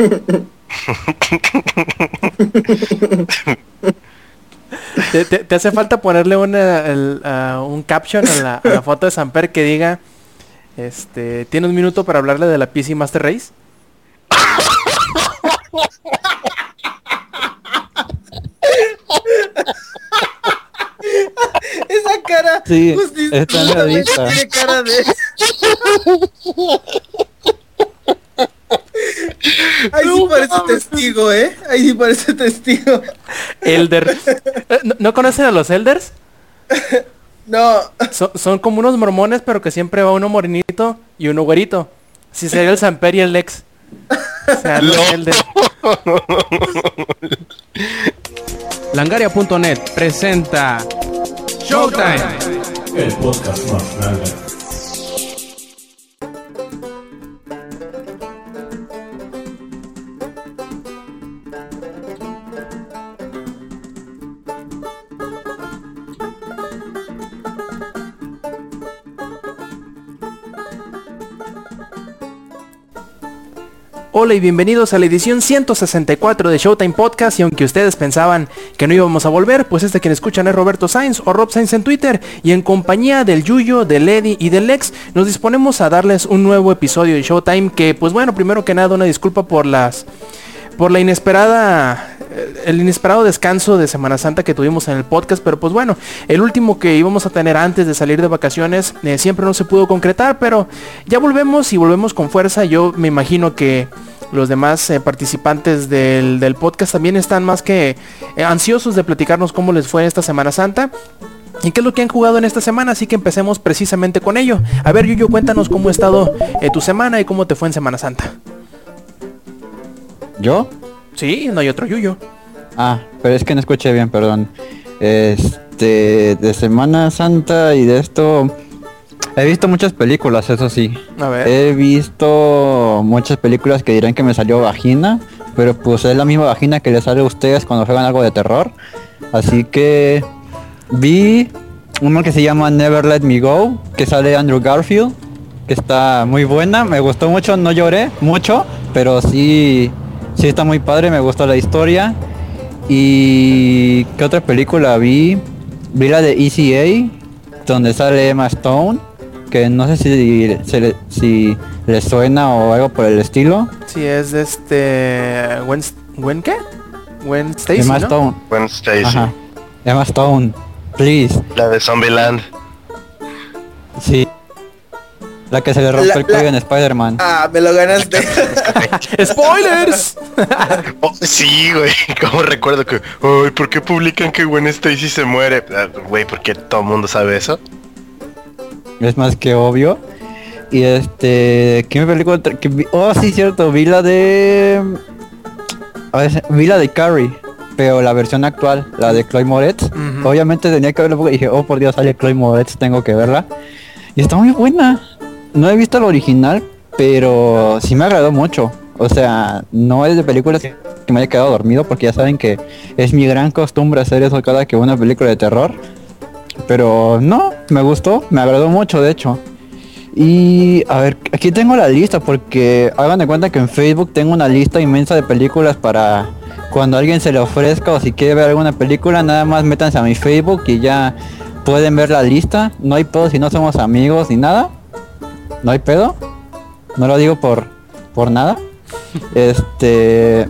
¿Te, hace falta ponerle una, un caption a la, a la, foto de Samper que diga, este, ¿tiene un minuto para hablarle de la PC Master Race? Esa cara. Sí, está en la Tiene cara de. Ahí sí parece testigo, ¿eh? Ahí sí parece testigo. Elder. Eh, ¿No, conocen a los Elders? No. son como unos mormones, pero que siempre va uno morenito y uno güerito. Si sería el Samper y el Lex. Langaria.net presenta Showtime. El podcast más grande. Hola y bienvenidos a la edición 164 de Showtime Podcast. Y aunque ustedes pensaban que no íbamos a volver, pues este quien escuchan es Roberto Sainz o Rob Sainz en Twitter. Y en compañía del Yuyo, del Eddie y del Lex nos disponemos a darles un nuevo episodio de Showtime que pues bueno, primero que nada una disculpa por las por la inesperada el inesperado descanso de Semana Santa que tuvimos en el podcast, pero pues bueno, el último que íbamos a tener antes de salir de vacaciones eh, siempre no se pudo concretar, pero ya volvemos y volvemos con fuerza. Yo me imagino que los demás eh, participantes del, podcast también están más que eh, ansiosos de platicarnos cómo les fue esta Semana Santa. ¿Y qué es lo que han jugado en esta semana? Así que empecemos precisamente con ello. A ver, Yuyo, cuéntanos cómo ha estado tu semana y cómo te fue en Semana Santa. ¿Yo? Sí, no hay otro Yuyo. Ah, pero es que no escuché bien, perdón. Este, de Semana Santa y de esto... He visto muchas películas, eso sí. A ver. He visto muchas películas que dirán que me salió vagina, pero pues es la misma vagina que les sale a ustedes cuando juegan algo de terror. Así que vi uno que se llama Never Let Me Go, que sale Andrew Garfield, que está muy buena, me gustó mucho, no lloré mucho, pero sí Sí, está muy padre, me gustó la historia. ¿Y qué otra película vi? Vi la de ECA, donde sale Emma Stone, que no sé si, se le, si le suena o algo por el estilo. Sí, es de este... ¿Wen, qué? Wen Stacy, Emma Stone. Wen Stacy. Emma Stone, please. La de Zombieland. Sí. La que se le rompe el cuello en Spider-Man. Ah, me lo ganaste. ¡Spoilers! Oh, sí, güey. Como recuerdo que. Ay, ¿por qué publican que Gwen Stacy se muere? Ah, güey, ¿por qué todo el mundo sabe eso? Es más que obvio. Y este. ¿Qué me película? Que oh, sí, cierto. Vi la de. A ver, vi la de Carrie. Pero la versión actual, la de Chloe Moretz. Obviamente tenía que verla porque dije, oh por Dios, sale Chloe Moretz, tengo que verla. Y está muy buena no he visto el original, pero sí me agradó mucho. O sea, no es de películas que me haya quedado dormido porque ya saben que es mi gran costumbre hacer eso cada que una película de terror. Pero no, me gustó, me agradó mucho de hecho. Y a ver, aquí tengo la lista porque hagan de cuenta que en Facebook tengo una lista inmensa de películas para cuando alguien se le ofrezca o si quiere ver alguna película, nada más métanse a mi Facebook y ya pueden ver la lista. No hay pedo si no somos amigos ni nada no hay pedo. No lo digo por, por nada. Este.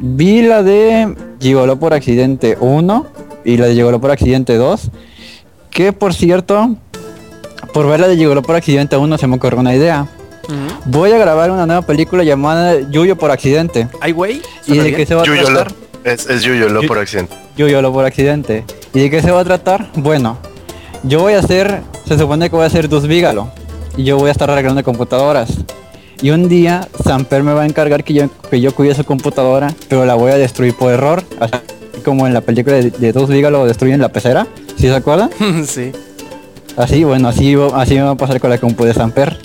Vi la de Gigoló por accidente 1 y la de Gigoló por accidente 2. Que por cierto, por ver la de Gigoló por accidente 1 se me ocurrió una idea. Voy a grabar una nueva película llamada Yuyo por accidente. ¿Ay, güey? ¿Y de qué se va a tratar? Es, es Yuyolo por accidente. Yuyolo por accidente. ¿Y de qué se va a tratar? Bueno, yo voy a hacer, se supone que voy a hacer dos Vígalo y yo voy a estar arreglando computadoras. Y un día Samper me va a encargar que yo, que yo cuide su computadora, pero la voy a destruir por error, así como en la película de, Dos Ligas lo destruyen la pecera, ¿sí se acuerdan? sí. Así, bueno, así, así me va a pasar con la compu de Samper.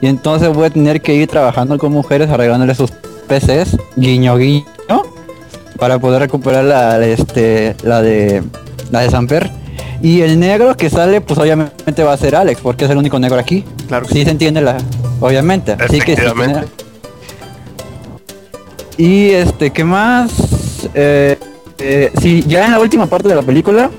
Y entonces voy a tener que ir trabajando con mujeres arreglándole sus PCs, guiño guiño, para poder recuperar la, este, la de la de Samper y el negro que sale, pues obviamente va a ser Alex, porque es el único negro aquí. Claro sí. se entiende la. Obviamente. Así que Y este, ¿qué más? Eh, eh, si ya en la última parte de la película,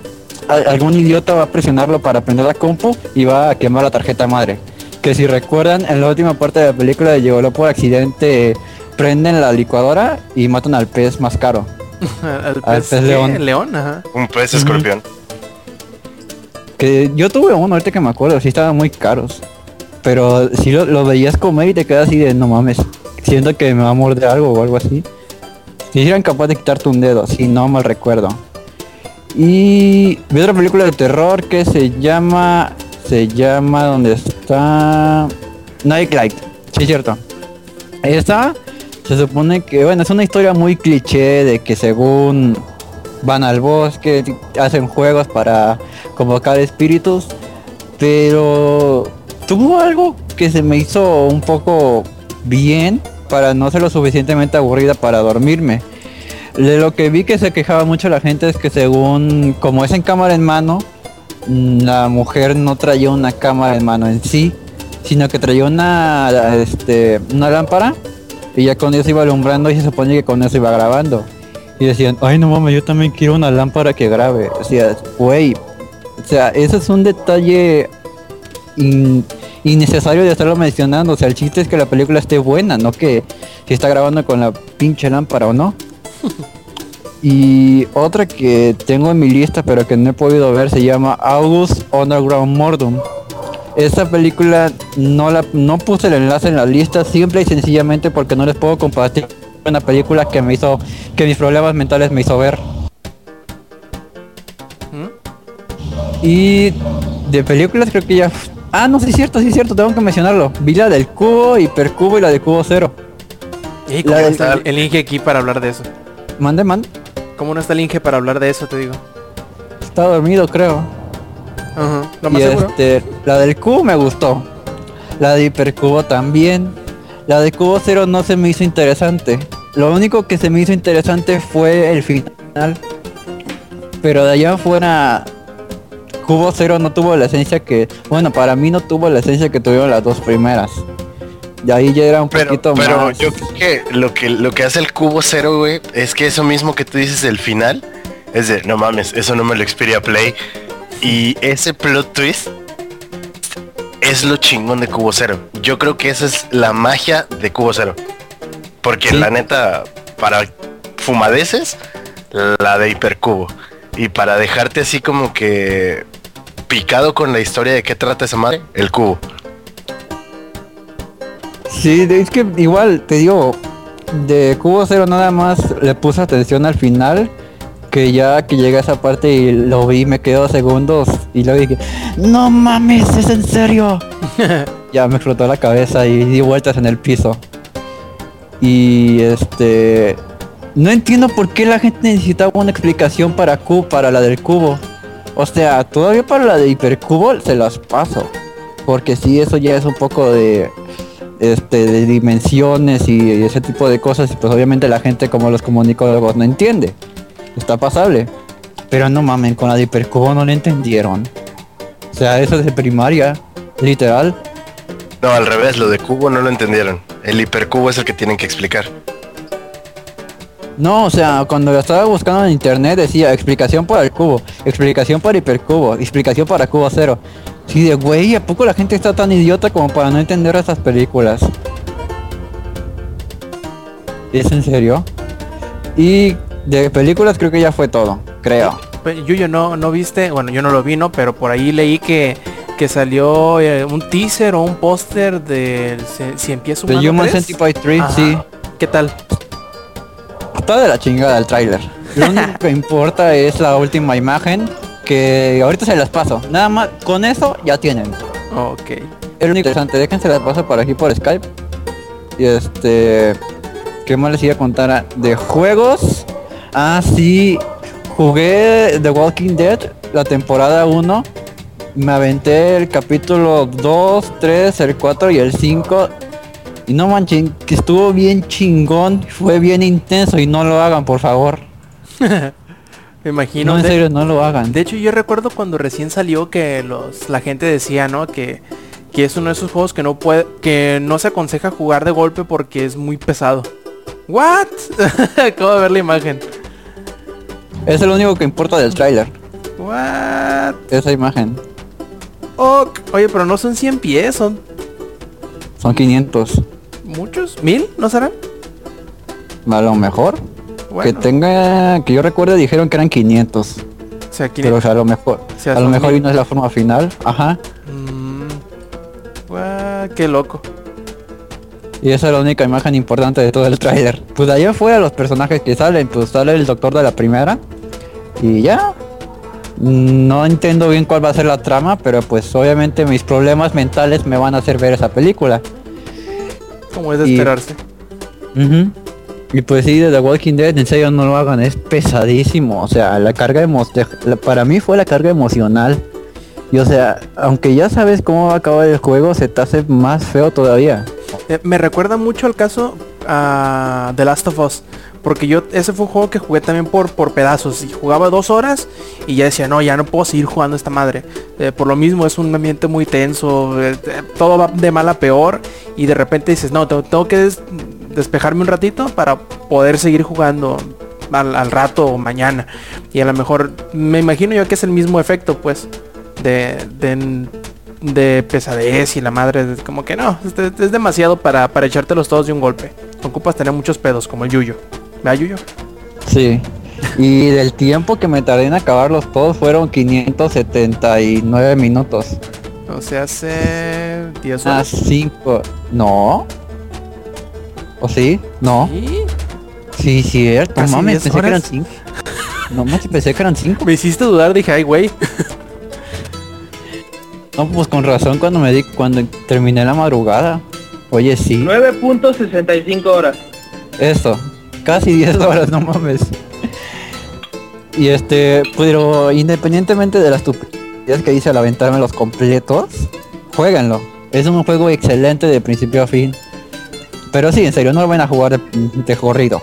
a- algún idiota va a presionarlo para prender la compu y va a quemar la tarjeta madre. Que si recuerdan, en la última parte de la película de Llegó por accidente, prenden la licuadora y matan al pez más caro. Al Al pez, león. león, ajá. Un pez escorpión. Yo tuve uno, ahorita que me acuerdo, sí estaban muy caros. Pero si lo, lo veías comer y te quedas así de no mames, siento que me va a morder algo o algo así. Si eran capaz de quitarte un dedo, si no mal recuerdo. Y vi otra película de terror que se llama. Se llama. ¿Dónde está? Nightlight. Sí, es cierto. Esta se supone que, bueno, es una historia muy cliché de que según van al bosque, hacen juegos para convocar espíritus, pero tuvo algo que se me hizo un poco bien para no ser lo suficientemente aburrida para dormirme. De lo que vi que se quejaba mucho la gente es que según, como es en cámara en mano, mm, la mujer no traía una cámara en mano en sí, sino que traía una, este, una lámpara y ya con eso iba alumbrando y se supone que con eso iba grabando. Y decían, ay no mames, yo también quiero una lámpara que grabe. O sea, güey, o sea, ese es un detalle in- innecesario de estarlo mencionando. O sea, el chiste es que la película esté buena, no que si está grabando con la pinche lámpara o no. y otra que tengo en mi lista pero que no he podido ver se llama August Underground Mordum. Esta película no la no puse el enlace en la lista simple y sencillamente porque no les puedo compartir una película que me hizo que mis problemas mentales me hizo ver. ¿Mm? Y de películas creo que ya Ah, no, sí es cierto, sí es cierto, tengo que mencionarlo. Vi la del cubo, hipercubo y la de cubo cero. ¿Y cómo La del- está el, el Inge aquí para hablar de eso? Mande, mande. ¿Cómo no está el Inge para hablar de eso, te digo? Está dormido, creo. Ajá. Lo Y más seguro. este, la del cubo me gustó. La de hipercubo también. La de cubo cero no se me hizo interesante. Lo único que se me hizo interesante fue el final. Pero de allá afuera, cubo cero no tuvo la esencia que, bueno, para mí no tuvo la esencia que tuvieron las dos primeras. Y ahí ya era un Pero, poquito pero más. yo creo que lo que lo que hace el cubo cero, güey, es que eso mismo que tú dices del final, es de no mames, eso no me lo Xperia Play. Y ese plot twist es lo chingón de Cubo Cero. Yo creo que esa es la magia de Cubo Cero. Porque Sí. la neta, para fumadeces, la de Hipercubo. Y para dejarte así como que picado con la historia de qué trata esa madre, el cubo. Sí, es que igual te digo, de Cubo Cero nada más le puse atención al final, que ya que llega a esa parte y lo vi, me quedo segundos y luego dije, no mames, es en serio. ya me explotó la cabeza y di vueltas en el piso. Y este, no entiendo por qué la gente necesitaba una explicación para cubo, para la del cubo. O sea, todavía para la de hipercubo se las paso. Porque sí, eso ya es un poco de este, de dimensiones y ese tipo de cosas y pues obviamente la gente como los comunicólogos no entiende. Está pasable. Pero no mamen, con la de hipercubo no le entendieron. O sea, eso es de primaria, literal. No, al revés, lo de cubo no lo entendieron. El hipercubo es el que tienen que explicar. No, o sea, cuando lo estaba buscando en internet decía explicación para el cubo, explicación para hipercubo, explicación para cubo cero. Sí, de güey, ¿a poco la gente está tan idiota como para no entender esas películas? ¿Es en serio? Y de películas creo que ya fue todo, creo. Yuyo, no, no viste, bueno, yo no lo vi, ¿no? Pero por ahí leí que, que salió eh, un teaser o un póster de si, si empieza humano Human 3. Centipede 3, Ajá. sí. ¿Qué tal? Está de la chingada el tráiler. Lo único que importa es la última imagen que ahorita se las paso. Nada más, con eso ya tienen. Ok. Es lo interesante, déjense las paso por aquí por Skype. Y este. ¿Qué más les iba a contar? Ah, De juegos. Ah, sí. Jugué The Walking Dead, la temporada 1. Me aventé el capítulo 2, 3, el 4 y el 5. Y no manchen, que estuvo bien chingón, fue bien intenso y no lo hagan, por favor. Me imagino. No, en serio, no lo hagan. de hecho, yo recuerdo cuando recién salió que los la gente decía, ¿no? Que, que es uno de esos juegos que no puede, que no se aconseja jugar de golpe porque es muy pesado. ¿What? Acabo de ver la imagen. Es lo único que importa del tráiler. What? Esa imagen. Oye, pero no son 100 pies, son Son 500. muchos. ¿Mil? ¿No serán? A lo mejor. Bueno, Que tenga... Que yo recuerde dijeron que eran 500. o sea, aquí Pero o sea, a lo mejor. O sea, a lo mejor mil. y no es la forma final. Ajá. Mm, qué loco. Y esa es la única imagen importante de todo el tráiler. Pues ahí afuera los personajes que salen, pues sale el doctor de la primera. Y ya. No entiendo bien cuál va a ser la trama, pero pues obviamente mis problemas mentales me van a hacer ver esa película. Como es de Y- esperarse. Y pues sí, de The Walking Dead, en serio no lo hagan, es pesadísimo. O sea, la carga emo de- la- para mí fue la carga emocional. Y o sea, aunque ya sabes cómo va a acabar el juego, se te hace más feo todavía. Eh, me recuerda mucho al caso a The Last of Us. Porque yo, ese fue un juego que jugué también por, por pedazos. Y jugaba dos horas y ya decía, no, ya no puedo seguir jugando esta madre. Eh, por lo mismo es un ambiente muy tenso. eh, eh, todo va de mal a peor. Y de repente dices, no, tengo, tengo que des- despejarme un ratito para poder seguir jugando al, al rato o mañana. Y a lo mejor, me imagino yo que es el mismo efecto, pues. De, de, de pesadez y la madre. Como que no, es, es demasiado para, para echártelos todos de un golpe. Ocupas tener muchos pedos, como el Yuyo. ¿Vea Yuyo? Sí. Y del tiempo que me tardé en acabarlos todos fueron 579 minutos. O sea, hace 10 Ah, horas. 5. No. ¿O sí? No. ¿Sí? Sí, cierto. Casi mames, 10 pensé que eran horas. 5. No mames, pensé que eran 5. Me hiciste dudar, dije, ay, güey. No, pues con razón cuando me di, cuando terminé la madrugada. Oye, sí. 9.65 horas. Eso. Casi 10 horas, no mames. Y este, pero independientemente de las estupidez que hice al aventarme los completos, jueguenlo. Es un juego excelente de principio a fin. Pero sí, en serio, no lo van a jugar de, de corrido.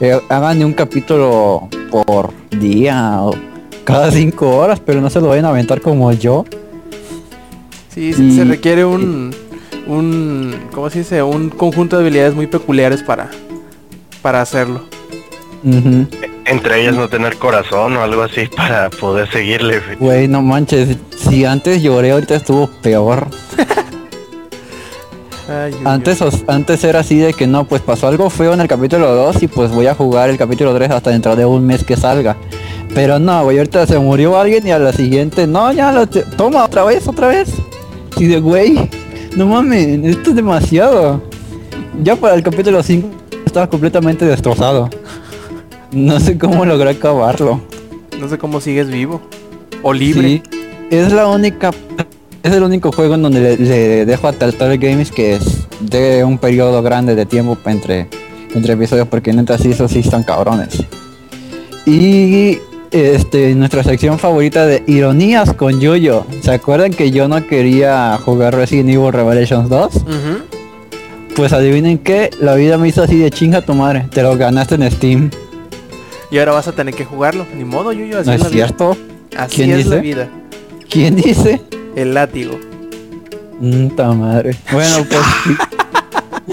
Eh, hagan de un capítulo por día o cada 5 horas, pero no se lo vayan a aventar como yo. Sí, Y- se requiere un, un, ¿cómo se dice? Un conjunto de habilidades muy peculiares para, para hacerlo. Entre ellas no tener corazón o algo así para poder seguirle. güey. No manches, si antes lloré, ahorita estuvo peor. Ay. Antes, os- antes era así de que no, pues pasó algo feo en el capítulo 2 y pues voy a jugar el capítulo 3 hasta dentro de un mes que salga. Pero no, güey, ahorita se murió alguien y a la siguiente, no, ya lo toma otra vez, otra vez. Y de güey, no mames, esto es demasiado. Ya para el capítulo 5 estaba completamente destrozado. No sé cómo logré acabarlo. No sé cómo sigues vivo. O libre. Sí, es la única, es el único juego en donde le, le dejo a Telltale Games que es de un periodo grande de tiempo entre, entre episodios porque neta sí, esos sí están cabrones. Y este, nuestra sección favorita de ironías con Yoyo. ¿Se acuerdan que yo no quería jugar Resident Evil Revelations 2? Ujú. Pues adivinen qué, la vida me hizo así de chinga tu madre. Te lo ganaste en Steam. Y ahora vas a tener que jugarlo. Ni modo, Yuyo. Así ¿No es es la vida. cierto? Así ¿Quién es la dice? vida. ¿Quién dice? El látigo. Mm, ta madre. Bueno, pues.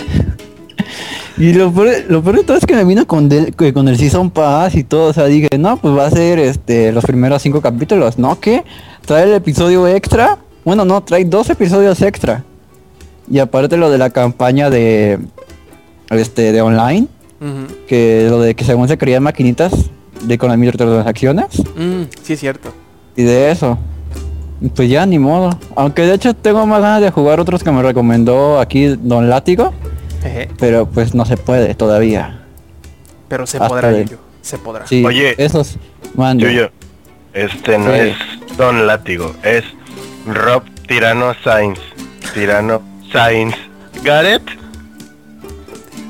y lo peor, lo peor de todo es que me vino con, del- que con el Season Pass y todo. O sea, dije, no, pues va a ser este los primeros cinco capítulos. ¿No? ¿Qué? Trae el episodio extra. Bueno, no, trae dos episodios extra. Y aparte lo de la campaña de. Este, de online. Que lo de que según se creían maquinitas de con las microtransacciones. Mm, sí, es cierto. Y de eso. Pues ya ni modo. Aunque de hecho tengo más ganas de jugar otros que me recomendó aquí Don Látigo. Pero pues no se puede todavía. Pero se Hasta podrá, de- Yuyo. Se podrá. Sí, Oye. esos mando. Yo, yo. Este no Sí. es Don Látigo, es Rob Tirano Sainz. Tirano Sainz. ¿Got it?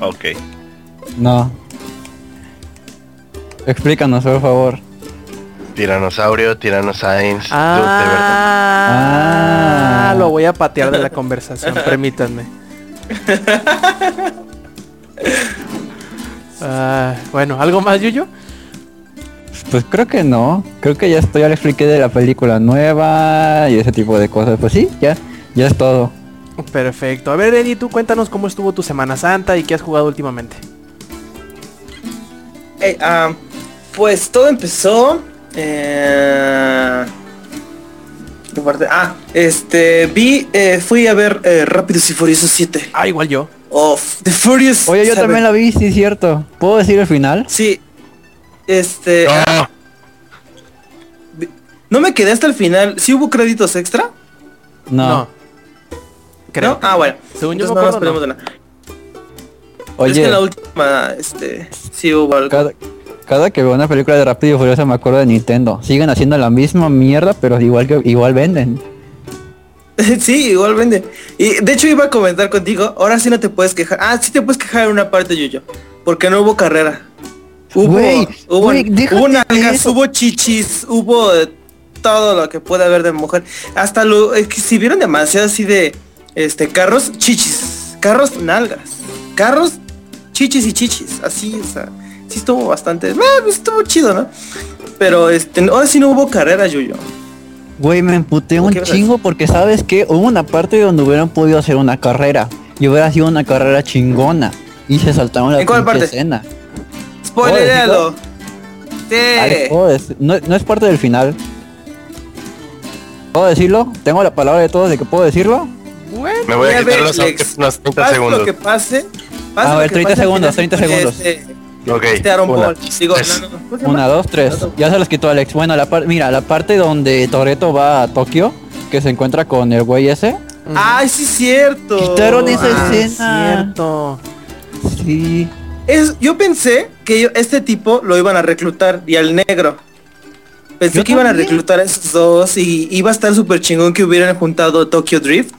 Ok. No. Explícanos, por favor. Tiranosaurio, Tirano Sainz. Ah, Dude, de verdad. Ah. lo voy a patear de la conversación, permítanme. Ah, bueno, ¿algo más, Yuyo? Pues creo que no. Creo que ya estoy, ya le expliqué de la película nueva y ese tipo de cosas. Pues sí, ya, ya es todo. Perfecto. A ver, Eddie, tú cuéntanos cómo estuvo tu Semana Santa y qué has jugado últimamente. eh, ah, pues todo empezó. Eh. Ah, este, vi, eh, fui a ver eh, Rápidos y Furiosos 7. Ah, igual yo. Of The Furious. Oye, yo 7. también la vi, sí, cierto. ¿Puedo decir el final? Sí. Este, No, no me quedé hasta el final. ¿Sí hubo créditos extra? No. No. Creo. ¿No? Ah, bueno. Según yo Entonces me no nos de nada. Es Oye, que en la última, este, sí hubo algo. cada, cada que veo una película de Rápido y Furioso me acuerdo de Nintendo. Siguen haciendo la misma mierda, pero igual que igual venden. sí, igual vende. Y de hecho iba a comentar contigo, ahora sí no te puedes quejar. Ah, sí te puedes quejar en una parte, Yuyo. Porque no hubo carrera. Hubo, Güey, hubo, déjate hubo nalgas, hubo chichis, hubo todo lo que puede haber de mujer. Hasta lo exhibieron demasiado así de este carros, chichis, carros, nalgas, carros, chichis y chichis. Así, o sea, sí estuvo bastante. eh, pues estuvo chido, ¿no? Pero este, ahora sí no hubo carrera, Yuyo. Güey, me emputé ¿Por un chingo porque sabes que hubo una parte donde hubieran podido hacer una carrera. Y hubiera sido una carrera chingona. Y se saltaron la ¿En cuál parte? escena. Spoilerealo. Ale, Sí. ¿puedo dec- no, no es parte del final. ¿Puedo decirlo? Tengo la palabra de todos de que puedo decirlo. Bueno. me voy a quitar los Lex, unos 30 Pase segundos. lo que pase. pase A ver, que 30 pase, al segundos, final 30 se pone segundos. Este, Ok, este Aaron una, Paul. Digo, tres. no, no. Una, dos, tres. Ya se los quitó Alex. Bueno, la parte, mira, la parte donde Toreto va a Tokio, que se encuentra con el güey ese. Ay, sí, cierto. Quitaron esa Ah, escena. cierto. Sí. Es, yo pensé que yo- este tipo lo iban a reclutar y al negro. Pensé Yo que iban a reclutar a esos dos y iba a estar súper chingón que hubieran juntado Tokyo Drift.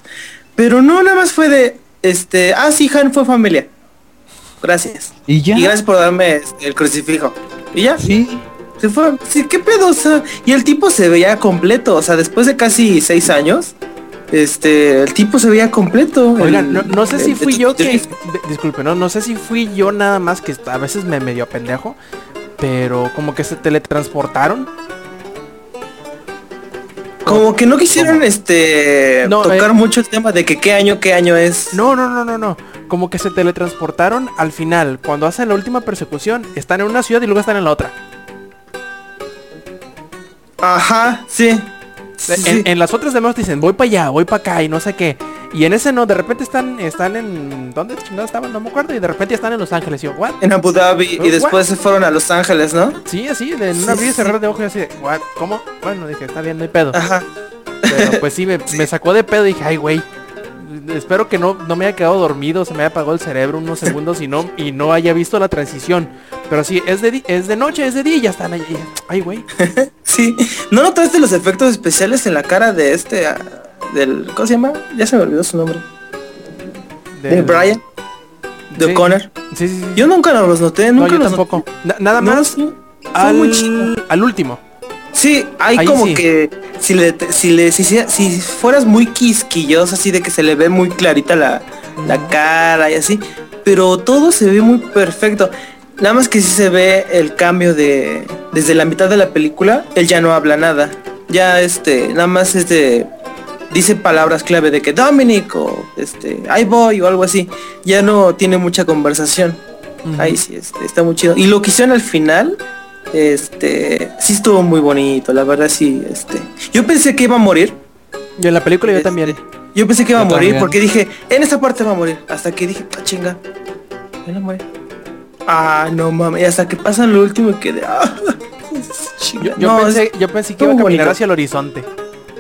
Pero no, nada más fue de, este, ah, sí, Han fue familia. Gracias. Y ya. Y gracias por darme este, el crucifijo. Y ya. Sí. Se fue, sí, qué pedo, o sea, y el tipo se veía completo, o sea, después de casi seis años, este, el tipo se veía completo. Oigan, el- no, no sé si el- fui el- yo que... Disculpe, no, no sé si fui yo nada más que a veces me medio pendejo, pero como que se teletransportaron. Como que no quisieron, este, No, tocar eh. mucho el tema de que qué año, qué año es. No, no, no, no, no. Como que se teletransportaron al final. Cuando hacen la última persecución, están en una ciudad y luego están en la otra. Ajá, sí. Sí, En, sí. en las otras demás dicen, voy para allá, voy para acá y no sé qué. Y en ese no, de repente están, están en... ¿Dónde chingados estaban? No me acuerdo. Y de repente están en Los Ángeles. Y yo, ¿what? En Abu Dhabi y después se fueron a Los Ángeles, ¿no? Sí, así, en una abrir y cerrar de ojos y así, de, ¿what? ¿Cómo? Bueno, dije, está bien, no hay pedo. Ajá. Pero pues sí, me, me sacó de pedo y dije, ay, güey. Espero que no, no me haya quedado dormido, se me haya apagado el cerebro unos segundos y no, y no haya visto la transición. Pero sí, es de, es de noche, es de día y ya están ahí. Ay, güey. Sí. ¿No notaste los efectos especiales en la cara de este, ah, del, ¿cómo se llama? Ya se me olvidó su nombre. De Del- Brian. De Sí. O'Connor. Sí, sí, sí. Yo nunca los noté, no, nunca yo los tampoco. noté. Na- nada No, más al, al último. Sí, hay Ahí como sí. que si le si le si, si- si fueras muy quisquilloso así de que se le ve muy clarita la, la cara y así, pero todo se ve muy perfecto. Nada más que sí se ve el cambio de desde la mitad de la película, él ya no habla nada. Ya este, nada más es de dice palabras clave de que Dominic o este, ahí voy o algo así. Ya no tiene mucha conversación. Ahí sí, este, está muy chido. Y lo que hicieron al final, este, sí estuvo muy bonito, la verdad sí, este. Yo pensé que iba a morir. Y en la película yo Este, también. Yo pensé que iba a Yo morir también. porque dije, en esta parte va a morir. Hasta que dije, ah, chinga. Ya no muere. Ah, no mames. Y hasta que pasa lo último que de. Ah. Yo, yo No, pensé, yo pensé que iba a caminar bonito. hacia el horizonte.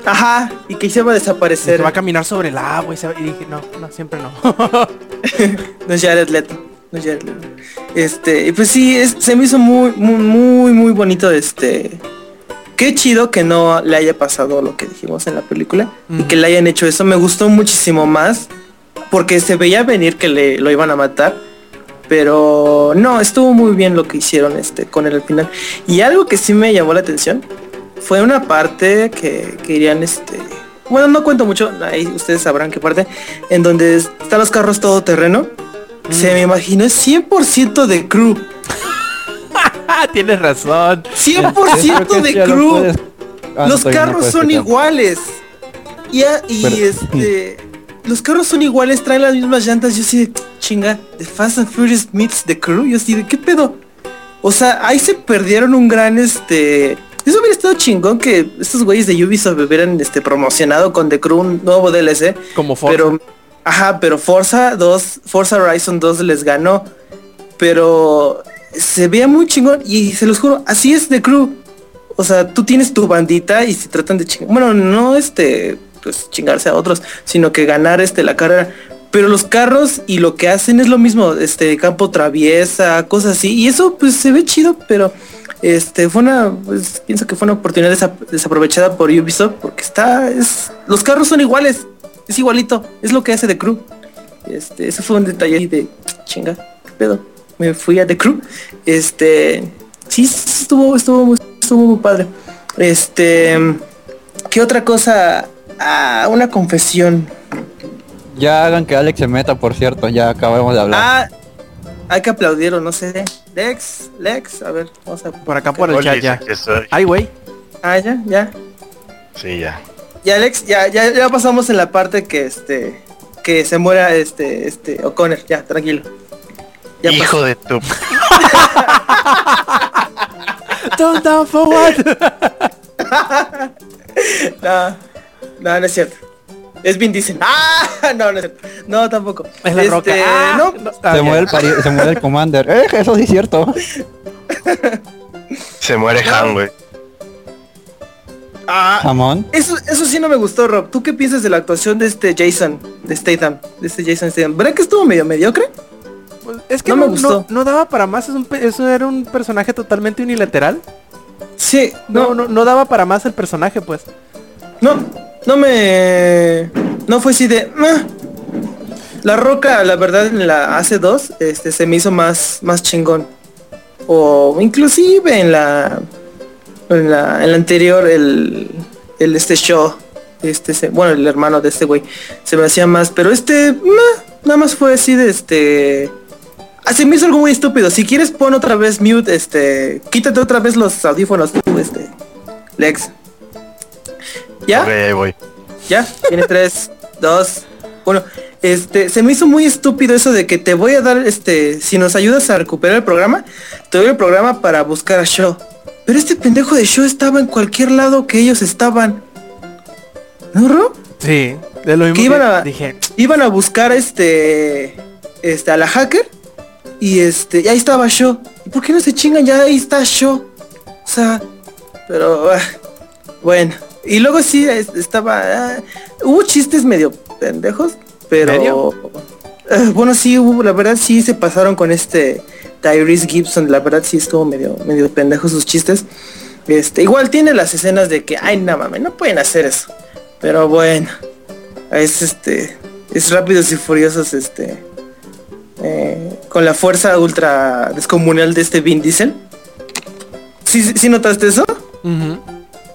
Ajá. Y que se va a Se desaparecer. va a caminar sobre el agua y, se va- y dije, no, no, siempre no. No es Jared Leto. No es Jared Leto. Este, pues sí, es- se me hizo muy, muy, muy, muy bonito este. Qué chido que no le haya pasado lo que dijimos en la película y que le hayan hecho eso. Me gustó muchísimo más porque se veía venir que le lo iban a matar. Pero no, estuvo muy bien lo que hicieron este con él al final. Y algo que sí me llamó la atención fue una parte que, que irían este. Bueno, no cuento mucho, ahí ustedes sabrán qué parte, en donde están los carros todoterreno. Se me imaginó 100% de crew. tienes razón. 100% de crew. puedes- Ah, los no carros son iguales. Y, a- y Pero- este. Los carros son iguales, traen las mismas llantas. Yo sí de chinga. The Fast and Furious meets The Crew. Yo sí de qué pedo. O sea, ahí se perdieron un gran este. Eso hubiera estado chingón que estos güeyes de Ubisoft hubieran este promocionado con The Crew un nuevo DLC. Como Forza. Pero, ajá, pero Forza 2, Forza Horizon 2 les ganó. Pero se veía muy chingón y se los juro, así es The Crew. O sea, tú tienes tu bandita y se tratan de chingar. Bueno, no este, pues chingarse a otros, sino que ganar este la carrera. Pero los carros y lo que hacen es lo mismo, este campo traviesa, cosas así. Y eso pues se ve chido, pero este fue una, pues, pienso que fue una oportunidad desa- desaprovechada por Ubisoft porque está, es, los carros son iguales, es igualito, es lo que hace The Crew. Este, ese fue un detalle de chinga, qué pedo. Me fui a The Crew. Este, sí, estuvo, estuvo, muy- estuvo muy padre. Este, ¿qué otra cosa? Ah, una confesión. Ya hagan que Alex se meta, por cierto, ya acabamos de hablar. Ah, hay que aplaudir o no sé. Lex, Lex, a ver, vamos a. Por acá por el chat ya. Ay, güey. Ah, ya, ya. Sí, ya. Ya, Alex, ya, ya, ya pasamos en la parte que este, que se muera este, este, O'Connor, ya, tranquilo. Ya pasó. Hijo de tu... Don't down for what? No, no, no es cierto. Es Vin Diesel. Ah, no, no es. No, tampoco. Es la Este, roca. Ah, no, no. Ah, se, ya. muere el pari- se muere el commander. Eh, eso sí es cierto. Se muere Han, güey. ah, Jamón. eso, eso sí no me gustó, Rob. ¿Tú qué piensas de la actuación de este Jason, de Statham, de este Jason Statham? ¿Verdad que estuvo medio mediocre? Pues, Es que No no, me gustó. no- no daba para más, es un eso era un personaje totalmente unilateral. Sí, No, no, no, no daba para más el personaje, pues. No, no me... No fue así de... "Meh". La roca, la verdad, en la AC2 este, se me hizo más, más chingón. O inclusive en la... En la, en la anterior, el, el este show. Este, se- bueno, el hermano de este güey. Se me hacía más. Pero este... meh, nada más fue así de este... Ah, se me hizo algo muy estúpido. Si quieres pon otra vez mute, este... Quítate otra vez los audífonos tú, este... Lex. ¿Ya? Ok, ahí voy. Ya, tiene tres, dos, uno. Este, se me hizo muy estúpido eso de que te voy a dar, este, si nos ayudas a recuperar el programa, te doy el programa para buscar a Shaw. Pero este pendejo de Shaw estaba en cualquier lado que ellos estaban. ¿No, Ro? Sí, de lo mismo Que iban que a- dije. Iban a buscar este, este, a la hacker y este, y ahí estaba Shaw. ¿Y por qué no se chingan? Ya ahí está Shaw. O sea, pero ah, bueno. Y luego sí es- estaba, ah, hubo chistes medio pendejos, pero ¿Medio? ah, bueno sí hubo, la verdad sí se pasaron con este Tyrese Gibson, la verdad sí estuvo medio, medio pendejo sus chistes. Este, igual tiene las escenas de que, ay no mames, no pueden hacer eso. Pero bueno, es este, es rápidos y furiosos, este, eh, con la fuerza ultra descomunal de este Vin Diesel. ¿Sí, sí notaste eso?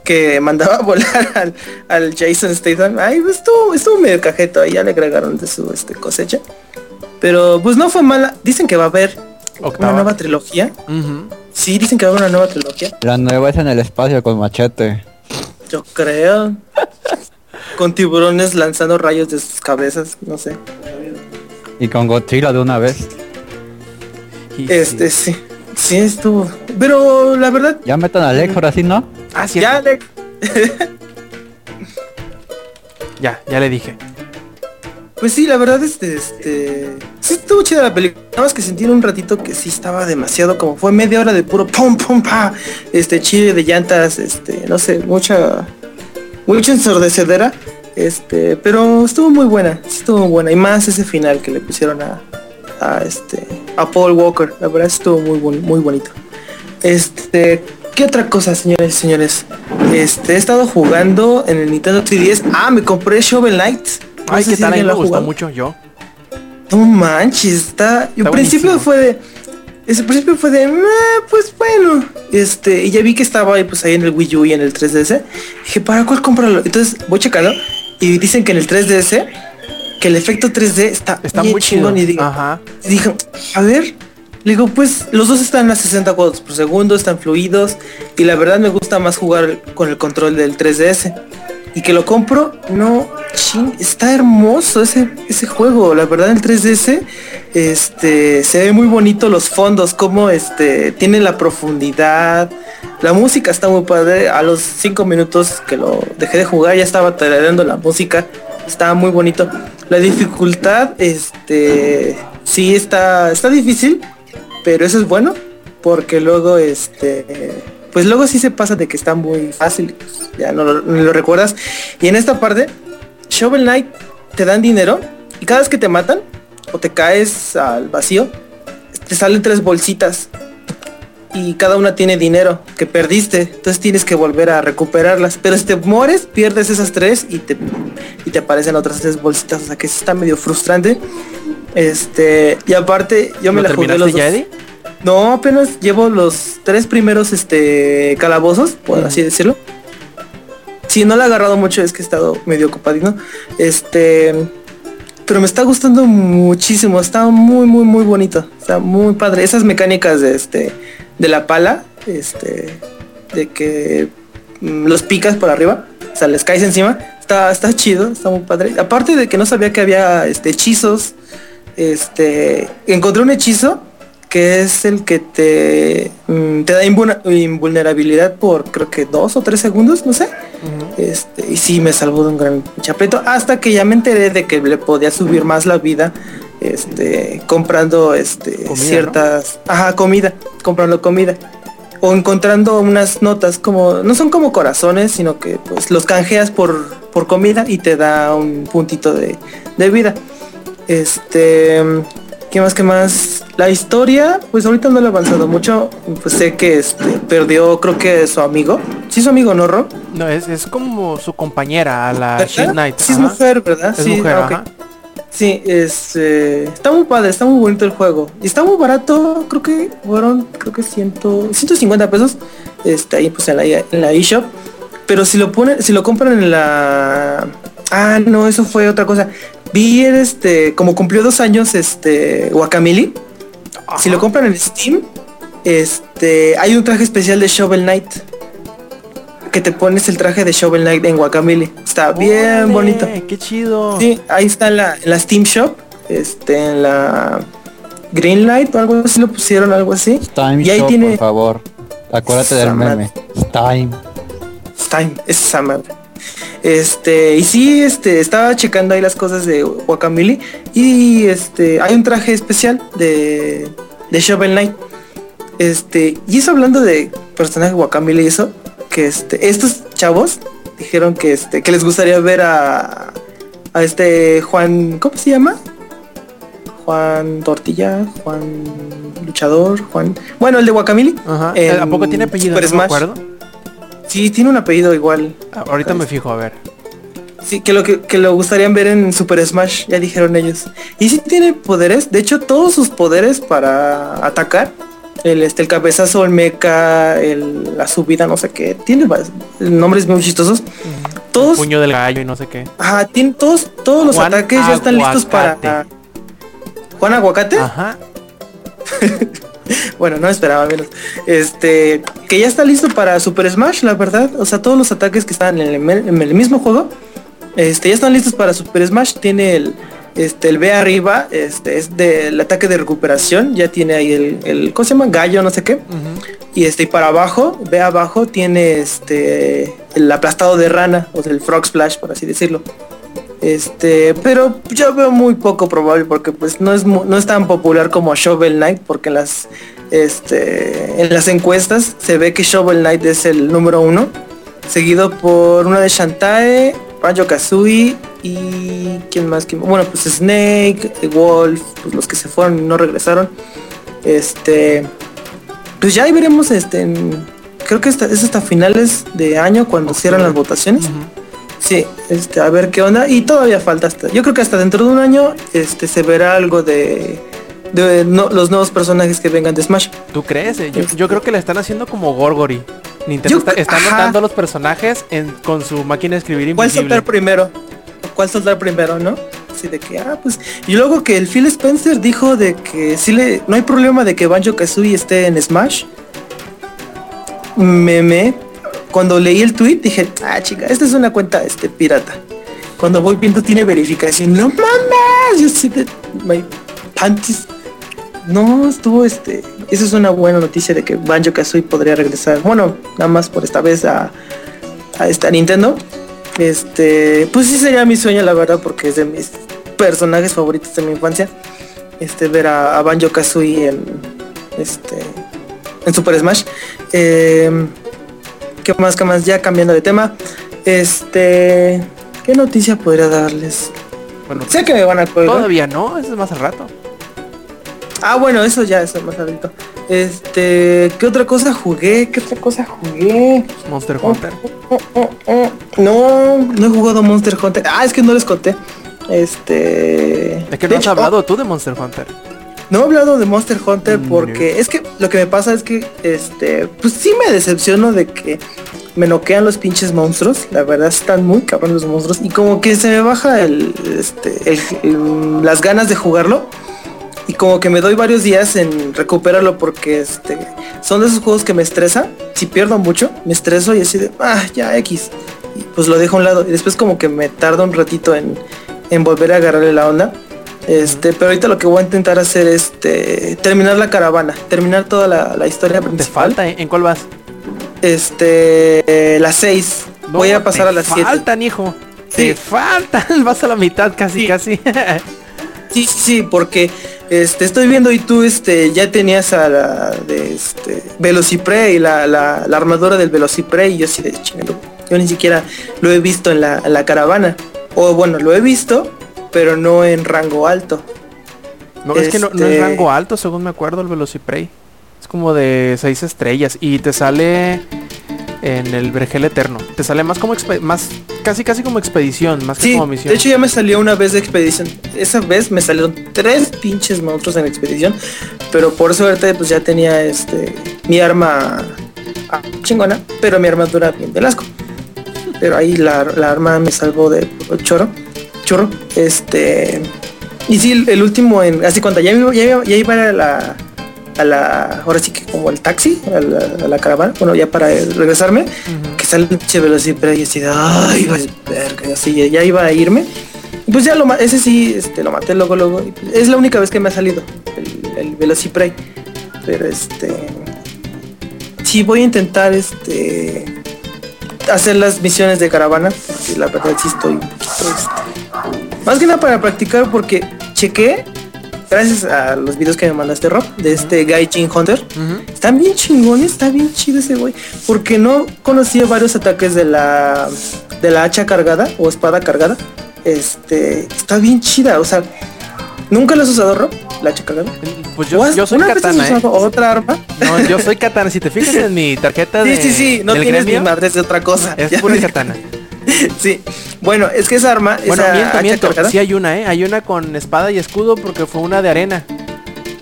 Que mandaba a volar al, al Jason Statham. Ay, pues, estuvo, estuvo medio cajeto, ahí ya le agregaron de su este, cosecha. Pero pues no fue mala. Dicen que va a haber Octava. una nueva trilogía. Ujú. Sí, dicen que va a haber una nueva trilogía. La nueva es en el espacio con machete. Yo creo. Con tiburones lanzando rayos de sus cabezas, no sé. Y con Godzilla de una vez. Este, sí. sí. Estuvo. Pero la verdad, Ya metan a Alex ahora sí, ¿no? Ah, sí. ya le... Ya, ya le dije. Pues sí, la verdad, este, este... Sí estuvo chida la película. Nada más que sentí en un ratito que sí estaba demasiado, como fue media hora de puro pum pum pa. Este, chile de llantas, este, no sé, mucha... Mucha ensordecedera. Este, pero estuvo muy buena, sí estuvo muy buena. Y más ese final que le pusieron a, a este, a Paul Walker. La verdad estuvo muy, muy bonito. Este, ¿qué otra cosa, señores y señores? Este, he estado jugando en el Nintendo 3DS. Ah, me compré Shovel Knight. No Ay, qué si tal, a mí alguien me gustó mucho yo. No manches, está. Y al Está principio fue de. Ese principio fue de. "Meh, pues bueno. Este. Y ya vi que estaba ahí pues ahí en el Wii U y en el 3DS. Dije, ¿para cuál comprarlo? Entonces voy checando. Y dicen que en el 3DS. Que el efecto 3D está, Está bien muy chido. chingón. Y digo, Ajá. y dije, a ver. Le digo, pues los dos están a 60 cuadros por segundo, están fluidos. Y la verdad me gusta más jugar con el control del 3DS. y que lo compro, no, ching, está hermoso ese, ese juego, la verdad el 3DS, este, se ve muy bonito los fondos, como este, tiene la profundidad, la música está muy padre, a los 5 minutos que lo dejé de jugar ya estaba tarareando la música, estaba muy bonito. La dificultad, este, sí está, está difícil, pero eso es bueno, porque luego, este, pues luego sí se pasa de que está muy fácil, ya no lo, no lo recuerdas. Y en esta parte, Shovel Knight te dan dinero y cada vez que te matan o te caes al vacío, te salen tres bolsitas y cada una tiene dinero que perdiste, entonces tienes que volver a recuperarlas. Pero si te mueres, pierdes esas tres y te, y te aparecen otras tres bolsitas, o sea que eso está medio frustrante. Este, y aparte, yo me ¿Lo la jugué los dos. No, apenas llevo los tres primeros este calabozos, por así decirlo. Si no le he agarrado mucho, es que he estado medio ocupadito. Este, pero me está gustando muchísimo, está muy muy muy bonito, está muy padre. Esas mecánicas de este de la pala, este de que mm, los picas por arriba, o sea, les caes encima, está está chido, está muy padre. Aparte de que no sabía que había este hechizos, este encontré un hechizo que es el que te, mm, te da invulnerabilidad por creo que dos o tres segundos, no sé. Este, y sí me salvó de un gran chapeto hasta que ya me enteré de que le podía subir más la vida este comprando este Comida, ciertas ajá comida comprando comida. O encontrando unas notas como no son como corazones sino que pues los canjeas por por comida y te da un puntito de, de vida este qué más qué más la historia pues ahorita no le he avanzado mucho pues sé que este perdió creo que su amigo sí su amigo no Rob No, es, es como su compañera, a la. Shield Knight. Sí es mujer, ¿verdad? Es sí, mujer, ah, ajá. Sí, es, eh, está muy padre, está muy bonito el juego. Y está muy barato, creo que fueron, creo que 100, 150 pesos. Está ahí pues en la, en la eShop. Pero si lo ponen, si lo compran en la... Ah, no, eso fue otra cosa. Vi este, como cumplió dos años este Guacamili. Si lo compran en Steam, este, hay un traje especial de Shovel Knight. Que te pones el traje de Shovel Knight en Guacamili. Está bien bonito. Qué chido. Sí, ahí está en la, en la Steam Shop, este, en la Greenlight o algo así lo pusieron, algo así. Time y ahí Shop, tiene por favor. Acuérdate del meme. Time. Steam, es esa madre. Este, y sí, este, estaba checando ahí las cosas de Guacamole y este, hay un traje especial de, de Shovel Knight. Este, y eso hablando de personaje Guacamole y eso, que este, estos chavos dijeron que este, que les gustaría ver a, a este Juan, ¿cómo se llama? Juan Tortilla, Juan Luchador, Juan. Bueno, el de Guacamole. Ajá. en ¿A poco tiene apellido? Super No me Smash. acuerdo. Sí, tiene un apellido igual. Ah, Ahorita me fijo, a ver. Sí, que lo que, que lo gustarían ver en Super Smash, ya dijeron ellos. Y sí tiene poderes, de hecho todos sus poderes para atacar, el este el cabezazo, el mecha, el, la subida, no sé qué, tiene nombres muy chistosos. Todos, Puño del gallo y no sé qué. ajá, tiene todos, todos los Juan ataques ya están listos para. Juan Aguacate. Ajá. Bueno, no esperaba menos. Este, que ya está listo para Super Smash, la verdad. O sea, todos los ataques que están en el, en el mismo juego, este, ya están listos para Super Smash. Tiene el, este, el B arriba, este, es del ataque de recuperación. Ya tiene ahí el, el, ¿cómo se llama? Gallo, no sé qué. Y este, y para abajo, ve abajo, tiene este, el aplastado de rana, o el Frog Splash, por así decirlo. Este, pero yo veo muy poco probable porque pues no es no es tan popular como Shovel Knight porque las este en las encuestas se ve que Shovel Knight es el número uno, seguido por una de Shantae, Banjo Kazooie y quién más, ¿Quién- bueno pues Snake, Wolf, pues los que se fueron y no regresaron. Este, pues ya ahí veremos este creo que esta- es hasta finales de año cuando cierran las votaciones. Sí, este, a ver qué onda. Y todavía falta hasta. Yo creo que hasta dentro de un año este se verá algo de, de no- los nuevos personajes que vengan de Smash. ¿Tú crees? Eh, Yo, yo creo que le están haciendo como Gorgory. Nintendo Yo está, anotando los personajes en- con su máquina de escribir ¿Cuál invisible. soltar primero? ¿Cuál soltar primero, no? Así de que, ah, pues. Y luego que el Phil Spencer dijo de que sí le. No hay problema de que Banjo Kazooie esté en Smash. Meme. Cuando leí el tweet dije, ah chica, esta es una cuenta este pirata. Cuando voy viendo tiene verificación, no mames, yo sí de my. No, estuvo este. Esa es una buena noticia de que Banjo Kazooie podría regresar. Bueno, nada más por esta vez a, a esta Nintendo. Este, pues sí sería mi sueño, la verdad, porque es de mis personajes favoritos de mi infancia. Este, ver a, a Banjo Kazooie en este en Super Smash. Eh, ¿Qué más? ¿Qué más? Ya cambiando de tema. Este, ¿qué noticia podría darles? Bueno, Sé que me van a colgar. todavía no, eso es más al rato. Ah, bueno, eso ya es más adulto. Este, ¿qué otra cosa jugué? ¿Qué otra cosa jugué? Monster Hunter. Oh, oh, oh. No, no he jugado Monster Hunter. Ah, es que no les conté. Este. Es que no has hecho, hablado tú de Monster Hunter. No he hablado de Monster Hunter Mm, porque es que lo que me pasa es que, este, pues sí me decepciono de que me noquean los pinches monstruos. La verdad están muy cabrones los monstruos y como que se me baja el, este, el- el- las ganas de jugarlo y como que me doy varios días en recuperarlo porque, este, son de esos juegos que me estresa. Si pierdo mucho, me estreso y así de, ah, ya X. Y pues lo dejo a un lado y después como que me tarda un ratito en, en volver a agarrarle la onda. Este, pero ahorita lo que voy a intentar hacer es este, terminar la caravana, terminar toda la, la historia Te principal. falta, ¿eh? ¿En cuál vas? Este, las 6. No, voy a pasar te a las 7. Faltan, hijo. Sí. Te faltan. Vas a la mitad casi, Sí. casi. Sí, sí, sí, porque este, estoy viendo y tú este, ya tenías a la de este, Velociprey, la, la, la armadura del Velociprey y yo así de chingado. Yo ni siquiera lo he visto en la, en la caravana. O bueno, lo he visto, pero no en rango alto. no, es que no, no es Este- rango alto, según me acuerdo, el Velociprey. Es como de 6 estrellas. Y te sale en el Vergel Eterno. Te sale más como más casi casi como expedición, más que Sí, como misión. de hecho ya me salió una vez de expedición. Esa vez me salieron tres pinches monstruos en expedición. Pero por suerte pues ya tenía este mi arma ah, chingona, pero mi armadura bien de asco. Pero ahí la, la arma me salvó de choro, chorro. Este y sí, el, último en así cuando ya iba, ya ya iba a la a la ahora sí que como el taxi a la, a la caravana bueno ya para regresarme Ujú. que sale el pinche Velocipre y así de ay verga", así ya iba a irme pues ya lo ese sí este lo maté luego luego pues, es la única vez que me ha salido el, el Velociprey pero este sí voy a intentar este hacer las misiones de caravana porque la verdad sí estoy un poquito este, más que nada para practicar porque chequé gracias a los videos que me mandaste Rob de este Gaijin Hunter Ujú. están bien chingones, está bien chido ese güey. Porque no conocía varios ataques de la de la hacha cargada o espada cargada. Este, está bien chida, o sea, nunca lo has usado, Rob, la hacha cargada. Pues ¿O yo, yo soy katana, ¿eh? otra arma? No, yo soy katana. Si te fijas en mi tarjeta Sí, de, sí, sí, no del tienes gremio, ni madres de otra cosa. Es Ya pura katana. Sí. Bueno, es que esa arma, Bueno, esa miento, miento. Sí hay una, ¿eh? Hay una con espada y escudo porque fue una de arena.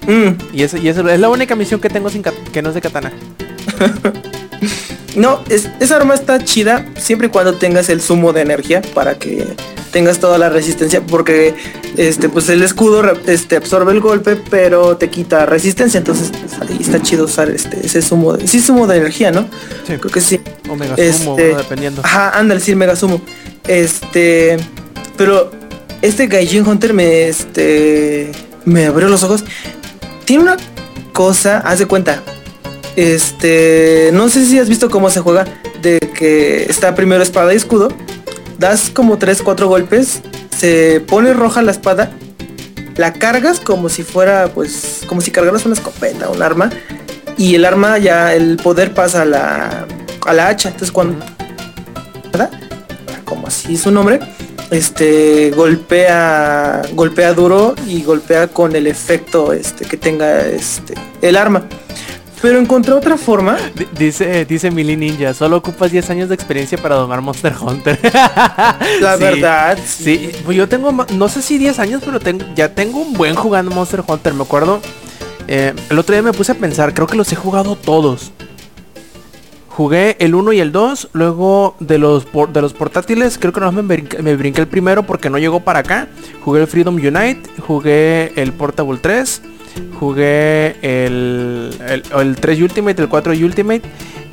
Mm, Y, eso, y eso es la única misión que tengo sin que no es de katana. No, es- esa arma está chida siempre y cuando tengas el zumo de energía para que tengas toda la resistencia porque este pues el escudo este absorbe el golpe pero te quita resistencia entonces pues, ahí está chido usar este ese zumo de sí zumo de energía no Sí. creo que sí Omega Este, Sumo, ¿no? dependiendo. ajá ándale sí mega sumo este pero este Gaijin Hunter me este me abrió los ojos tiene una cosa haz de cuenta este, no sé si has visto cómo se juega, de que está primero espada y escudo, das como 3, 4 golpes, se pone roja la espada, la cargas como si fuera, pues, como si cargaras una escopeta, un arma, y el arma ya, el poder pasa a la, a la hacha, entonces cuando, ¿verdad? Como así su nombre, este, golpea, golpea duro y golpea con el efecto, este, que tenga, este, el arma. Pero encontré otra forma. D- Dice, dice Mili Ninja, solo ocupas 10 años de experiencia para domar Monster Hunter. La Sí, verdad. Sí, pues yo tengo, no sé si 10 años, pero tengo, ya tengo un buen jugando Monster Hunter. Me acuerdo, eh, el otro día me puse a pensar, creo que los he jugado todos. Jugué el 1 y el 2, luego de los, por- de los portátiles, creo que no me brinqué, me brinqué el primero porque no llegó para acá. Jugué el Freedom Unite, jugué el Portable 3, jugué el, el, el 3 Ultimate, el 4 Ultimate,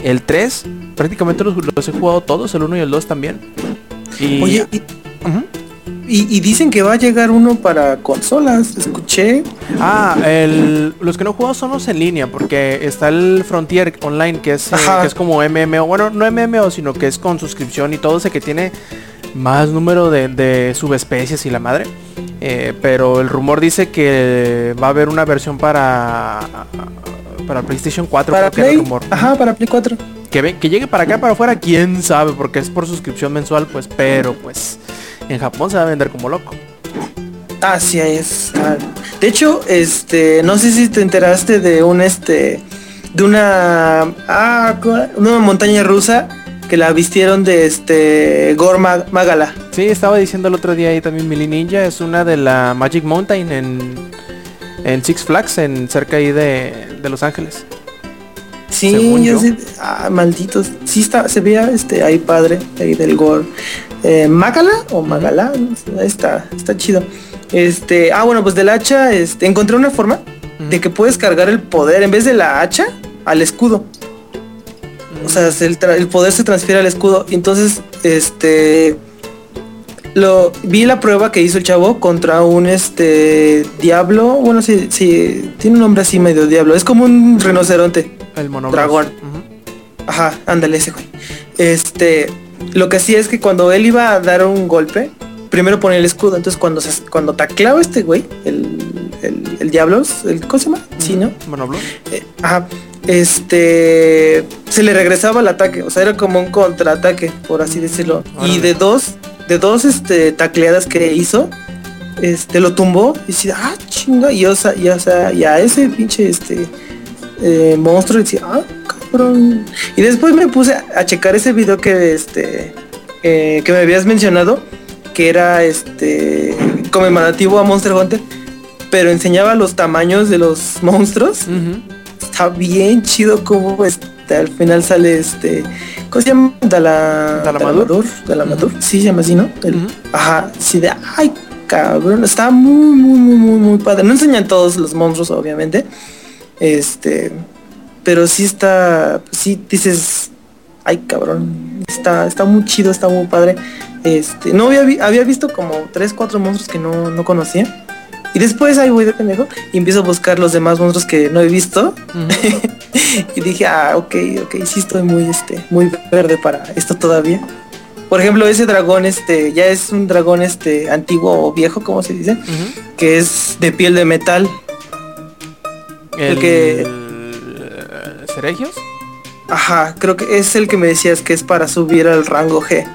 el 3, prácticamente los, los he jugado todos, el 1 y el 2 también. Y, Oye, y, Ujú. y- y dicen que va a llegar uno para consolas, escuché. Ah, el- los que no he jugado son los en línea, porque está el Frontier Online, que es, eh, que es como MMO. Bueno, no MMO, sino que es con suscripción y todo, sé que tiene más número de, de subespecies y la madre. Eh, pero el rumor dice que va a haber una versión para para PlayStation 4, Para Play. el rumor. Ajá, para Play 4. Que, ve- que llegue para acá, para afuera, quién sabe, porque es por suscripción mensual, pues, pero pues en Japón se va a vender como loco. Así es. ah. De hecho, este, no sé si te enteraste de un este, de una, ah, una montaña rusa que la vistieron de este Gor Ma- Magala. Sí, estaba diciendo el otro día ahí también Mili Ninja, es una de la Magic Mountain en, en Six Flags, en cerca ahí de, de Los Ángeles. Sí, Según yo yo. sé- ah, malditos. Sí está, se veía este ahí padre, ahí del Gor. Eh, Magala o Magala, está, está chido. Este, ah, bueno, pues del hacha, este, encontré una forma de que puedes cargar el poder en vez de la hacha al escudo. O sea, se- el, poder se transfiere al escudo. Entonces, este. Lo vi la prueba que hizo el chavo contra un este diablo. Bueno, sí, sí, tiene un nombre así medio diablo. Es como un rinoceronte. El monobloss. Dragón. Ajá, ándale ese güey. Este, lo que hacía es que cuando él iba a dar un golpe, primero ponía el escudo. Entonces cuando se, cuando tacleaba este güey, el, el, el diablo, el, ¿cómo se llama? Sí, ¿no? Monobloss. Eh, ajá. Este se le regresaba el ataque, o sea, era como un contraataque, por así decirlo. Y de dos, de dos este tacleadas que hizo, este lo tumbó y decía, ah, chinga, y o sea, y, o sea, y a ese pinche este eh, monstruo decía, ah, cabrón. Y después me puse a, checar ese video que este eh, que me habías mencionado, que era este conmemorativo a Monster Hunter, pero enseñaba los tamaños de los monstruos. Está bien chido como este, al final sale este ¿cómo se llama? Dala, Dalamadur. Dalamadur, sí se llama así, ¿no? El-. Ajá, sí de ay cabrón, está muy muy muy muy muy padre. No enseñan todos los monstruos obviamente. Este, pero sí está sí dices ay cabrón, está está muy chido, está muy padre. Este, no había había visto como tres, cuatro monstruos que no, no conocía. Y después ahí voy de pendejo y empiezo a buscar los demás monstruos que no he visto. Y dije, ah, ok, ok, sí estoy muy, este, muy verde para esto todavía. Por ejemplo, ese dragón, este, ya es un dragón, este, antiguo o viejo, como se dice, que es de piel de metal. El que- Ceregios. Ajá, creo que es el que me decías que es para subir al rango G.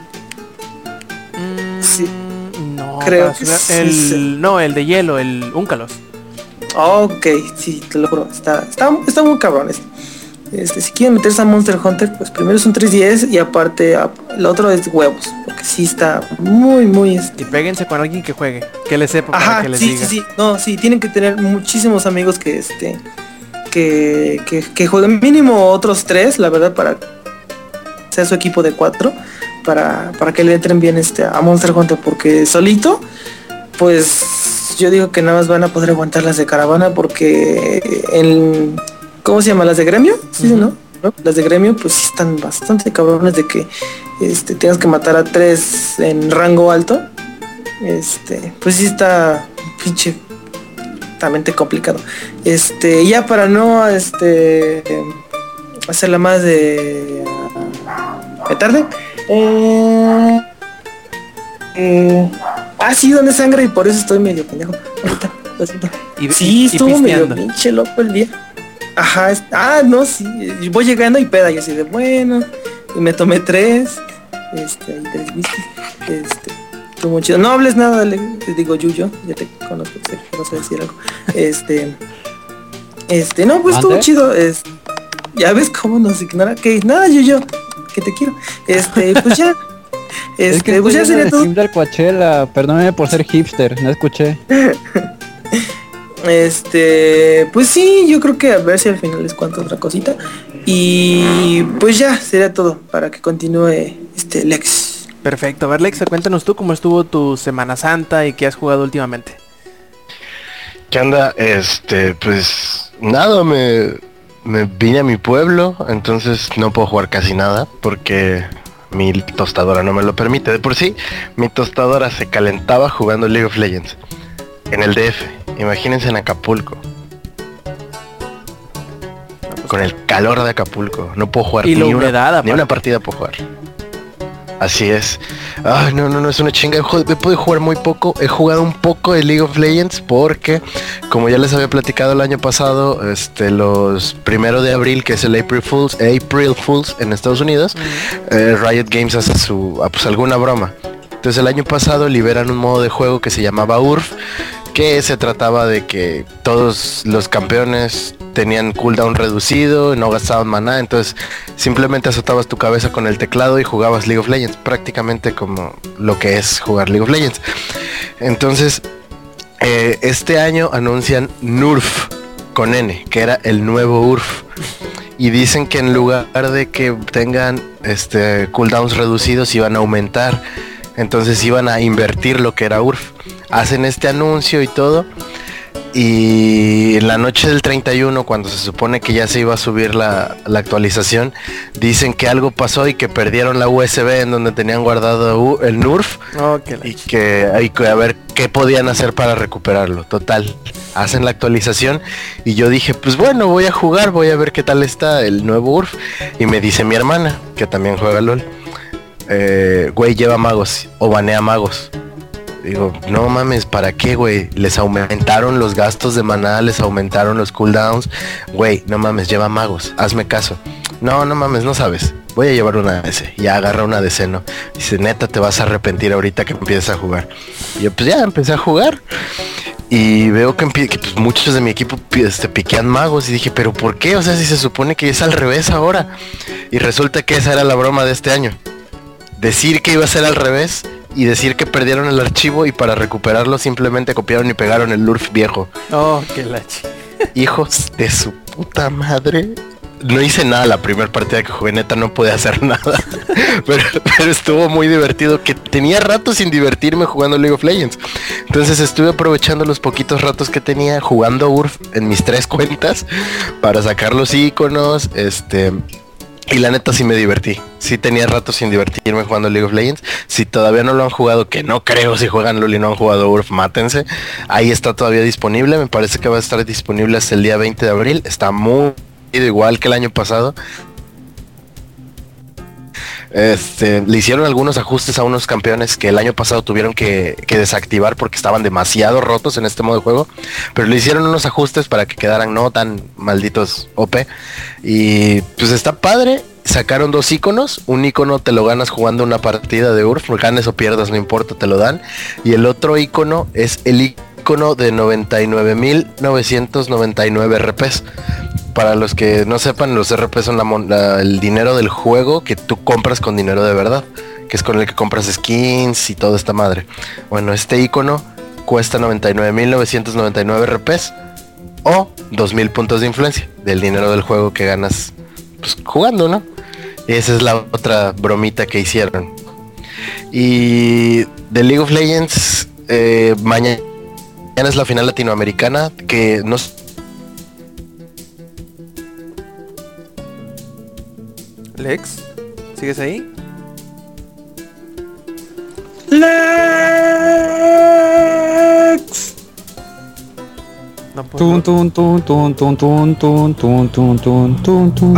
No, Creo que sí, el, sí. no, el de hielo, el Úncalos. Ok, sí, te lo juro, está, está, está muy cabrón este. Este, si quieren meterse a Monster Hunter, pues primero es un 310 y aparte el otro es huevos, porque sí está muy, muy este, Y péguense con alguien que juegue, que le sepa para Ajá, que les sí, diga. sí, sí. No, sí, tienen que tener muchísimos amigos que este que, que, que jueguen mínimo otros tres, la verdad, para sea su equipo de cuatro, para, para que le entren bien este a Monster Hunter, porque solito, pues yo digo que nada más van a poder aguantar las de caravana porque el ¿cómo se llama? las de gremio? Sí. ¿no? ¿No? Las de gremio pues están bastante cabrones de que este tengas que matar a tres en rango alto este pues sí está pinche complicado este ya para no este hacerla más de de tarde eh, eh, ah sí donde sangre y por eso estoy medio pendejo. Ahorita lo siento. Y, sí y- y estuvo medio pinche loco el día. Ajá es- ah no sí y voy llegando y peda y así de bueno y me tomé tres este y tres whisky este estuvo chido. No hables nada le, te digo Yuyo ya te conozco sé vas a decir algo. Este este no pues estuvo chido es ya ves cómo nos ignora. Que nada Yuyo que te quiero este pues ya es que este pues ya sería el todo Coachella, perdóneme por ser hipster, no escuché. Este, pues sí, yo creo que a ver si al final les cuento otra cosita. Y pues ya, sería todo para que continúe este Lex. Perfecto. A ver, Lexa, cuéntanos tú cómo estuvo tu Semana Santa y qué has jugado últimamente. ¿Qué anda? Este, pues nada, me, me vine a mi pueblo, entonces no puedo jugar casi nada porque mi tostadora no me lo permite. De por sí, mi tostadora se calentaba jugando League of Legends en el DF. Imagínense en Acapulco. Con el calor de Acapulco. No puedo jugar Y la ni, humedad, una, ni una partida puedo jugar. Así es. Ay, no, no, no, es una chinga. He podido jugar muy poco. He jugado un poco de League of Legends porque, como ya les había platicado el año pasado, este, los primero de abril, que es el April Fools, April Fools en Estados Unidos, eh, Riot Games hace su, ah, pues alguna broma. Entonces el año pasado liberan un modo de juego que se llamaba URF, que se trataba de que todos los campeones tenían cooldown reducido, no gastaban maná, entonces simplemente azotabas tu cabeza con el teclado y jugabas League of Legends, prácticamente como lo que es jugar League of Legends. Entonces, eh, este año anuncian NURF con N, que era el nuevo URF. Y dicen que en lugar de que tengan este cooldowns reducidos iban a aumentar. Entonces iban a invertir lo que era URF. Hacen este anuncio y todo. Y en la noche del 31, cuando se supone que ya se iba a subir la, la actualización, dicen que algo pasó y que perdieron la USB en donde tenían guardado el NURF Oh, y que hay que a ver qué podían hacer para recuperarlo. Total, hacen la actualización y yo dije, pues bueno, voy a jugar, voy a ver qué tal está el nuevo URF. Y me dice mi hermana, que también juega LOL, eh, güey, lleva magos o banea magos. Digo, no mames, ¿para qué, güey? Les aumentaron los gastos de maná, les aumentaron los cooldowns. Güey, no mames, lleva magos, hazme caso. No, no mames, no sabes. Voy a llevar una DC. Ya agarra una DC, ¿no? Dice, neta, te vas a arrepentir ahorita que empieces a jugar. Y yo, pues ya, empecé a jugar. Y veo que, pues, muchos de mi equipo este, piquean magos. Y dije, ¿pero por qué? O sea, si se supone que es al revés ahora. Y resulta que esa era la broma de este año decir que iba a ser al revés y decir que perdieron el archivo y para recuperarlo simplemente copiaron y pegaron el URF viejo. Oh, que la chi. Hijos de su puta madre. No hice nada la primera partida que jugué, neta no pude hacer nada. pero, pero estuvo muy divertido, que tenía rato sin divertirme jugando League of Legends. Entonces estuve aprovechando los poquitos ratos que tenía jugando URF en mis tres cuentas para sacar los iconos, este, y la neta sí me divertí. Sí tenía rato sin divertirme jugando League of Legends. Si todavía no lo han jugado, que no creo si juegan LOL y no han jugado URF, mátense. Ahí está todavía disponible. Me parece que va a estar disponible hasta el día 20 de abril. Está muy igual que el año pasado. Este, le hicieron algunos ajustes a unos campeones que el año pasado tuvieron que, desactivar porque estaban demasiado rotos en este modo de juego. Pero le hicieron unos ajustes para que quedaran no tan malditos OP. Y pues está padre. Sacaron dos iconos. Un icono te lo ganas jugando una partida de URF. Ganes o pierdas, no importa, te lo dan. Y el otro icono es el icono de 99.999 RPs. Para los que no sepan, los RP son la la- el dinero del juego que tú compras con dinero de verdad. Que es con el que compras skins y toda esta madre. Bueno, este icono cuesta 99.999 RPs o 2.000 puntos de influencia del dinero del juego que ganas pues, jugando, ¿no? Esa es la otra bromita que hicieron. Y de League of Legends, eh, mañana mañana es la final latinoamericana que no Lex, ¿sigues ahí? Lex. Tun, tun, tun,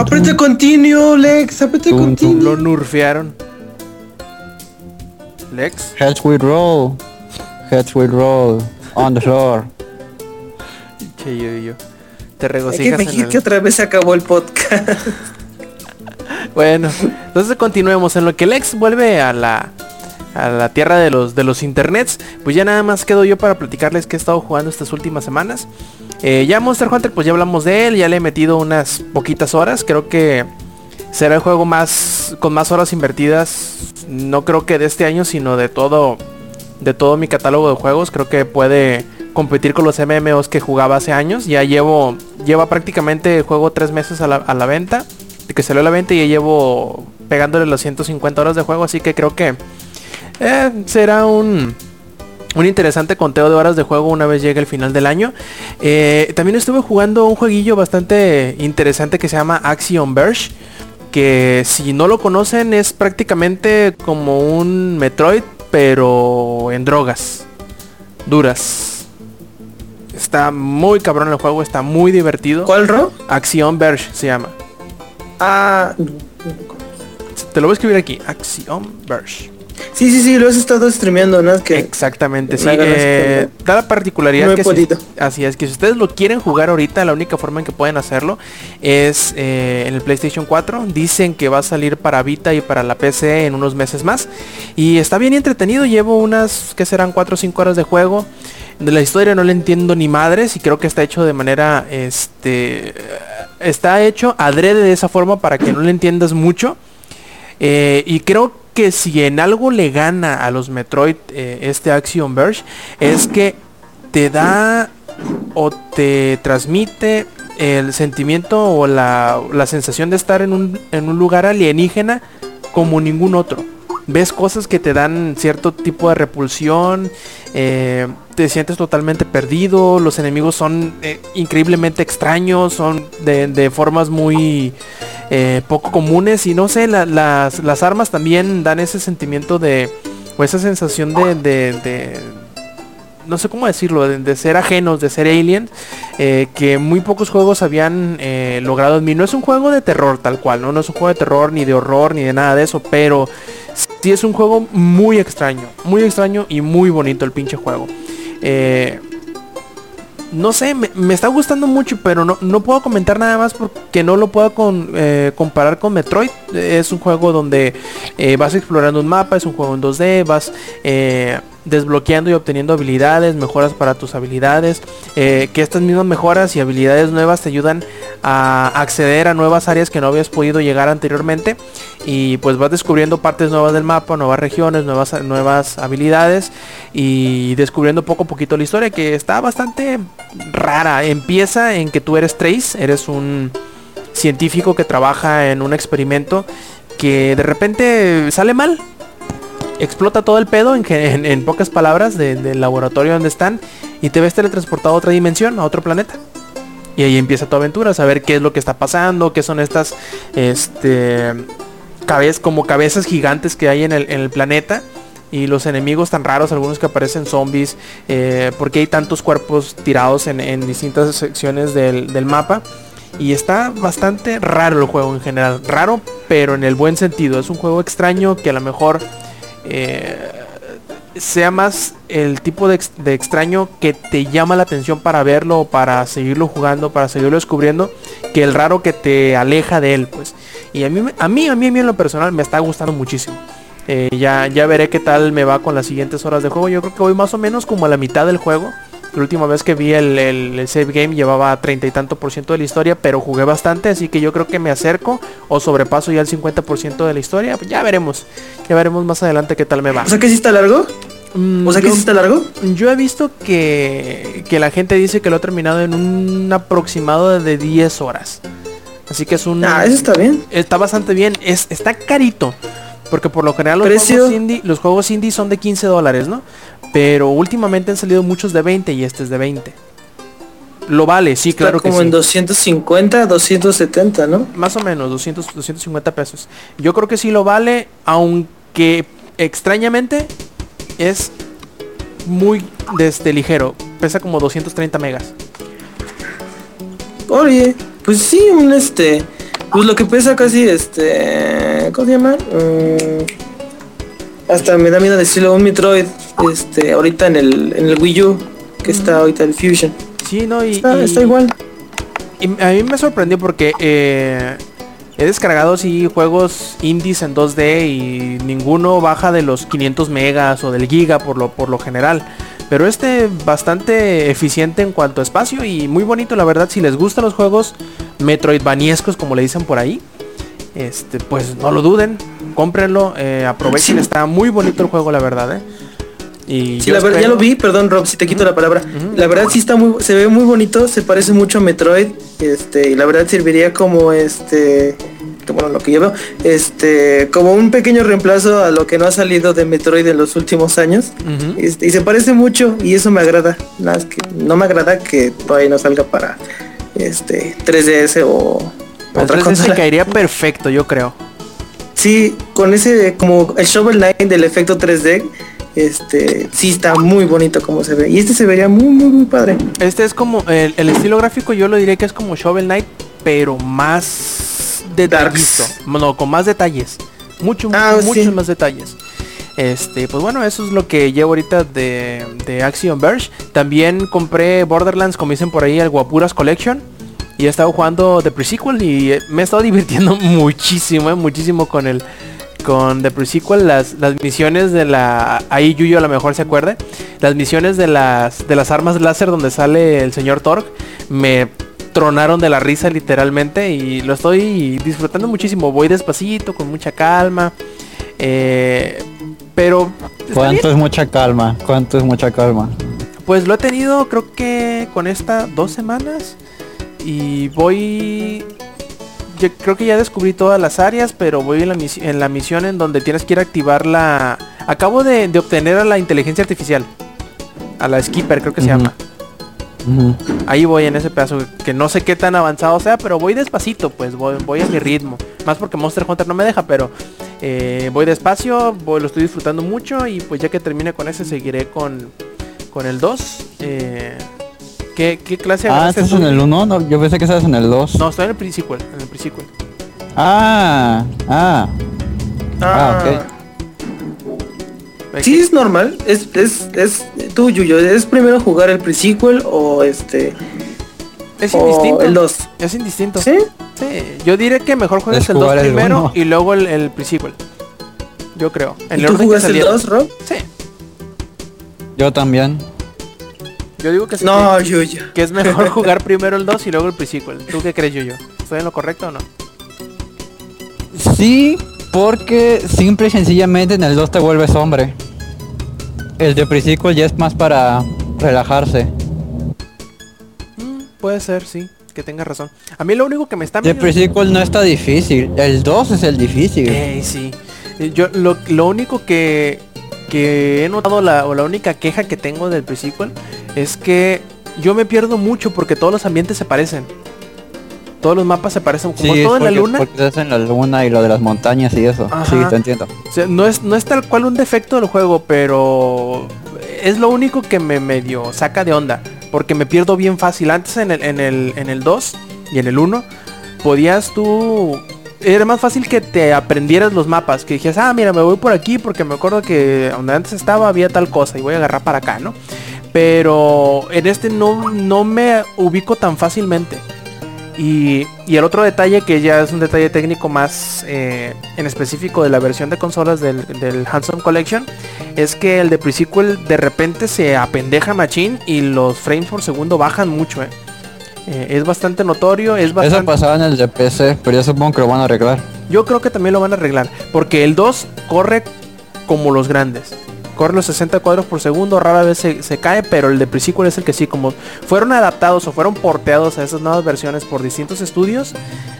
Aprete continuo, Lex, aprete continuo. Lo nerfearon. Lex. Heads we roll. Heads we roll. On the floor. Che, yo yo. Te Hay que regocijas en fingir el- que otra vez se acabó el podcast. Bueno, entonces continuemos. En lo que Lex vuelve a la a la tierra de los de los internets, pues ya nada más quedo yo para platicarles que he estado jugando estas últimas semanas. Eh, ya Monster Hunter, pues ya hablamos de él, ya le he metido unas poquitas horas. Creo que será el juego más con más horas invertidas. No creo que de este año, sino de todo de todo mi catálogo de juegos. Creo que puede competir con los MMOs que jugaba hace años. Ya llevo lleva prácticamente juego tres meses a la, a la venta de que salió a la venta y ya llevo pegándole los 150 horas de juego, así que creo que eh, será un un interesante conteo de horas de juego una vez llegue el final del año. Eh, también estuve jugando un jueguillo bastante interesante que se llama Axiom Verge. Que si no lo conocen es prácticamente como un Metroid, pero en drogas. Duras. Está muy cabrón el juego, está muy divertido. ¿Cuál, Ro? Axiom Verge se llama. Ah, Te lo voy a escribir aquí. Axiom Verge. Sí, sí, sí, lo has estado streameando, ¿no? Que Exactamente, sí. eh, así da la particularidad No que si- así es que si ustedes lo quieren jugar ahorita, la única forma en que pueden hacerlo es eh, en el PlayStation 4. Dicen que va a salir para Vita y para la PC en unos meses más. Y está bien entretenido. Llevo unas que serán 4 o 5 horas de juego. De la historia no le entiendo ni madres y creo que está hecho de manera este está hecho adrede de esa forma para que no le entiendas mucho. Eh, y creo que si en algo le gana a los Metroid eh, este Axiom Verge es que te da o te transmite el sentimiento o la, la sensación de estar en un, en un lugar alienígena como ningún otro. Ves cosas que te dan cierto tipo de repulsión, eh, te sientes totalmente perdido, los enemigos son eh, increíblemente extraños, son de, formas muy eh, poco comunes y no sé, la- las, las armas también dan ese sentimiento de, o esa sensación de, de- de- no sé cómo decirlo, de, ser ajenos, de ser alien, eh, que muy pocos juegos habían logrado en mí. No es un juego de terror tal cual, ¿no? No es un juego de terror, ni de horror, ni de nada de eso, pero sí es un juego muy extraño, muy extraño y muy bonito el pinche juego. Eh, no sé, me, está gustando mucho, pero no, no puedo comentar nada más porque no lo puedo con- eh, comparar con Metroid. Es un juego donde eh, vas explorando un mapa, es un juego en 2D, vas desbloqueando y obteniendo habilidades, mejoras para tus habilidades, eh, que estas mismas mejoras y habilidades nuevas te ayudan a acceder a nuevas áreas que no habías podido llegar anteriormente y pues vas descubriendo partes nuevas del mapa, nuevas regiones, nuevas, nuevas habilidades y descubriendo poco a poquito la historia que está bastante rara. Empieza en que tú eres Trace, eres un científico que trabaja en un experimento que de repente sale mal. Explota todo el pedo en, en- pocas palabras de- del laboratorio donde están y te ves teletransportado a otra dimensión, a otro planeta. Y ahí empieza tu aventura, saber qué es lo que está pasando, qué son estas este cabezas como cabezas gigantes que hay en el, en el planeta y los enemigos tan raros, algunos que aparecen zombies, eh, porque hay tantos cuerpos tirados en, distintas secciones del mapa. Y está bastante raro el juego en general. Raro, pero en el buen sentido. Es un juego extraño que a lo mejor eh, sea más el tipo de, ex- de extraño que te llama la atención para verlo, para seguirlo jugando, para seguirlo descubriendo, que el raro que te aleja de él, pues. Y a mí, a mí, a mí, a mí en lo personal me está gustando muchísimo. Eh, ya, ya veré qué tal me va con las siguientes horas de juego. Yo creo que voy más o menos como a la mitad del juego. La última vez que vi el, el- el save game llevaba treinta y tanto por ciento de la historia, pero jugué bastante, así que yo creo que me acerco o sobrepaso ya el 50% de la historia. Pues ya veremos. Ya veremos más adelante qué tal me va. O sea que sí está largo. Mm, O sea que yo- sí está largo. yo he visto que, que la gente dice que lo ha terminado en un aproximado de 10 horas. Así que es un... Ah, eso está bien. Está bastante bien. Es, está carito. Porque por lo general los Precio. juegos, indie, los juegos indie son de 15 dólares, ¿no? Pero últimamente han salido muchos de 20 y este es de 20. Lo vale, sí, Está claro que como sí. en 250, 270, ¿no? Más o menos, 200, 250 pesos. Yo creo que sí lo vale, aunque extrañamente es muy este, ligero. Pesa como 230 megas. Oye, pues sí, un este. Pues lo que pesa casi este. ¿Cómo se llama? Mm, hasta me da miedo decirlo, un Metroid. Este, ahorita en el, en el Wii U. Que está ahorita el Fusion. Sí, no, y, Está, y- está igual. y a mí me sorprendió porque eh, he descargado sí juegos indies en 2D y ninguno baja de los 500 megas o del giga por lo, por lo general. Pero este bastante eficiente en cuanto a espacio y muy bonito la verdad. Si les gustan los juegos metroidvaniescos como le dicen por ahí, este, pues no lo duden, cómprenlo, eh, aprovechen, está muy bonito el juego la verdad, ¿eh? Y Sí, la verdad, ya lo vi, perdón Rob, si te quito la palabra. La verdad sí está muy, se ve muy bonito, se parece mucho a Metroid, este, y la verdad serviría como este bueno, lo que yo veo, este, como un pequeño reemplazo a lo que no ha salido de Metroid en los últimos años. Este, y se parece mucho y eso me agrada. Nada más que no me agrada que todavía no salga para este 3DS o otra Entonces se consola. caería perfecto, yo creo. Sí, con ese como el Shovel Knight del efecto 3D, este sí está muy bonito como se ve. Y este se vería muy muy muy padre. Este es como el, el estilo gráfico, yo lo diría que es como Shovel Knight, pero más detallista. Darks. No, con más detalles. Mucho, Ah, mucho- muchos sí. más detalles. Este, pues bueno, eso es lo que llevo ahorita de, de Action Verge. También compré Borderlands, como dicen por ahí, el Guapuras Collection. Y he estado jugando The Pre-Sequel y eh, me he estado divirtiendo muchísimo, eh, muchísimo con el con The Pre-Sequel, las, las misiones de la... Ahí Yuyo a lo mejor se acuerde. Las misiones de las, de las armas láser donde sale el señor Torg. Me tronaron de la risa literalmente y lo estoy disfrutando muchísimo. Voy despacito, con mucha calma. eh, pero... bien. ¿Cuánto es mucha calma? ¿Cuánto es mucha calma? Pues lo he tenido creo que con esta dos semanas. Y voy... Yo creo que ya descubrí todas las áreas, pero voy en la, misi- en la misión en donde tienes que ir a activar la... Acabo de, de obtener a la inteligencia artificial. A la Skipper creo que se Ujú. Ahí voy en ese pedazo, que no sé qué tan avanzado sea, pero voy despacito, pues voy, voy a mi ritmo. Más porque Monster Hunter no me deja, pero eh, voy despacio, voy, lo estoy disfrutando mucho y pues ya que termine con ese seguiré con, con el 2. Eh, ¿qué, ¿Qué clase Ah, ¿estás tú? en el 1? No, yo pensé que estabas en el 2. No, estoy en el pre-sequel, en el pre-sequel. Ah, ah. Ah, ok. Sí es normal, es es es tú Yuyo, es primero jugar el pre-sequel o este Es o indistinto. el 2. Es indistinto. ¿Sí? Sí, yo diré que mejor juegues Es el 2 jugar el primero uno. y luego el, el pre-sequel. Yo creo. En ¿Y el tú que jugaste el saliera. 2, Rob? Sí, Yo también. yo digo que sí. No, Yuyo. Que es mejor jugar primero el 2 y luego el pre-sequel. ¿Tú qué crees, yo yo? ¿Estoy en lo correcto o no? Sí, porque simple y sencillamente en el 2 te vuelves hombre. El de Pre-Sequel ya es más para relajarse. Mm, puede ser, sí. Que tengas razón. A mí lo único que me está... De medio- Pre-Sequel no está difícil. El 2 es el difícil. Ey, sí. Eh, Yo lo, lo único que, que he notado, la, o la única queja que tengo del pre-sequel es que yo me pierdo mucho porque todos los ambientes se parecen. Todos los mapas se parecen. Como Sí, todo en la luna. Porque estás en la luna y lo de las montañas y eso. Ajá. Sí, te entiendo. O sea, no es, no es tal cual un defecto del juego, pero es lo único que me medio saca de onda. Porque me pierdo bien fácil. Antes en el, en el, en el 2 y en el 1, podías tú... Era más fácil que te aprendieras los mapas. Que dijeras, ah, mira, me voy por aquí porque me acuerdo que donde antes estaba había tal cosa y voy a agarrar para acá, ¿no? Pero en este no, no me ubico tan fácilmente. Y, y el otro detalle que ya es un detalle técnico más eh, en específico de la versión de consolas del, del Handsome Collection es que el de Pre-Sequel de repente se apendeja machine y los frames por segundo bajan mucho. eh. Eh, es bastante notorio, es Eso bastante... pasaba en el de PC, pero yo supongo que lo van a arreglar. Yo creo que también lo van a arreglar. Porque el 2 corre como los grandes. Corre los 60 cuadros por segundo, rara vez se, cae, pero el de Pre-Sequel es el que sí, como fueron adaptados o fueron porteados a esas nuevas versiones por distintos estudios,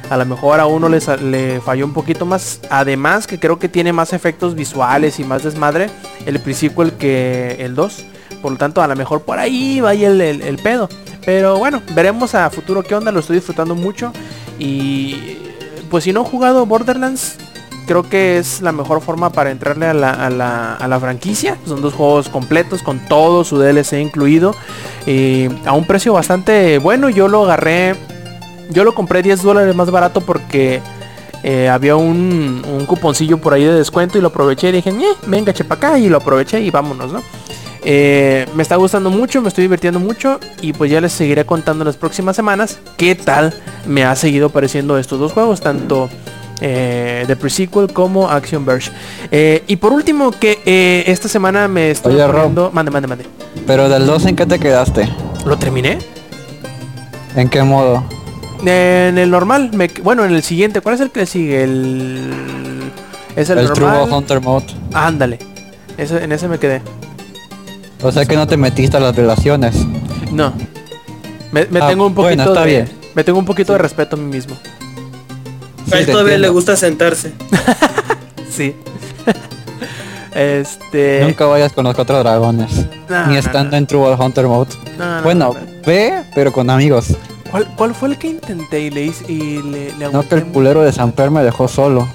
a lo mejor a uno le falló un poquito más. Además que creo que tiene más efectos visuales y más desmadre el Pre-Sequel que el 2. Por lo tanto, a lo mejor por ahí va ahí el, el- el pedo. Pero bueno, veremos a futuro qué onda, lo estoy disfrutando mucho. Y pues si no he jugado Borderlands, creo que es la mejor forma para entrarle a la, a la- a la franquicia. Son dos juegos completos con todo su DLC incluido. eh, a un precio bastante bueno. Yo lo agarré. Yo lo compré 10 dólares más barato porque eh, había un, un cuponcillo por ahí de descuento y lo aproveché y dije, "Ñe, venga, chepa acá y lo aproveché y vámonos, ¿no? Eh, me está gustando mucho, me estoy divirtiendo mucho y pues ya les seguiré contando en las próximas semanas qué tal me ha seguido pareciendo estos dos juegos, tanto eh, de Pre-Sequel como Action Verge. Eh, y por último, que eh, esta semana me estoy Oye, Rob. Mande, mande, mande. Pero del 2 en qué te quedaste? ¿Lo terminé? ¿En qué modo? En el normal, me- bueno, en el siguiente, ¿cuál es el que sigue? El... Es el, El, True normal. Hunter Mode. Ándale. Ese- en ese me quedé. O sea que no te metiste a las relaciones. No. Me, me Ah, tengo un poquito bueno, está de... bien. Me tengo un poquito de respeto a mí mismo. Sí, a él todavía le gusta sentarse. Sí. este. Nunca vayas con los cuatro dragones. No, ni no, estando no. en True Hunter Mode. No, no, bueno, no, no. ve, pero con amigos. ¿Cuál, cuál fue el que intenté y le hice y le, le No que el culero de Samper me dejó solo.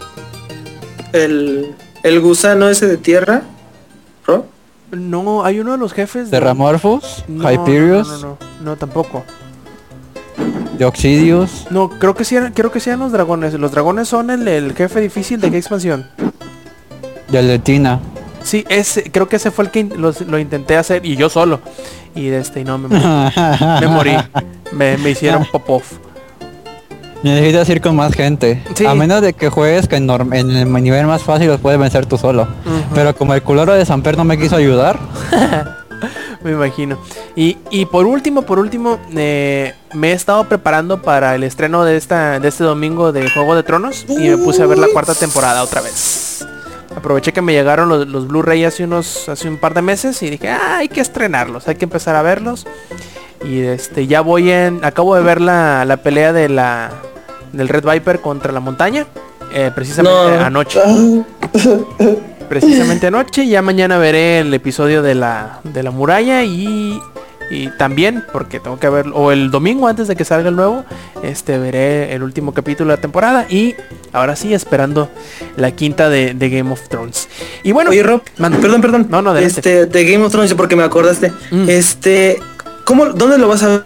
El, el gusano ese de tierra. ¿no? No, hay uno de los jefes de Terramorphos, No, Hyperius, No, no, no, no, tampoco. Deoxidius, No, creo que sí, creo que sean los dragones. Los dragones son el, el jefe difícil de qué expansión. y el de Tina. Sí, ese, creo que ese fue el que in- los- lo intenté hacer y yo solo. Y de este, y no me morí. me morí. Me, me hicieron pop-off. Necesitas ir con más gente. Sí. A menos de que juegues que en, en el nivel más fácil los puedes vencer tú solo. Pero como el culero de Samper no me quiso ayudar, Me imagino. Y, y por último, por último, eh, me he estado preparando para el estreno de esta de este domingo de Juego de Tronos y me puse a ver la cuarta temporada otra vez. Aproveché que me llegaron los, los Blu-ray hace unos hace un par de meses y dije, ah, hay que estrenarlos, hay que empezar a verlos. Y este ya voy en acabo de ver la, la pelea de la del Red Viper contra la montaña eh, precisamente No. anoche. precisamente anoche. Ya mañana veré el episodio de la, de la muralla y, y también, porque tengo que ver, o el domingo antes de que salga el nuevo, este veré el último capítulo de la temporada y ahora sí esperando la quinta de, de Game of Thrones. Y bueno, Oye, Rob, perdón, perdón. No, no, adelante. Este, de Game of Thrones, porque me acordaste. Mm. Este, ¿cómo, dónde lo vas a ver?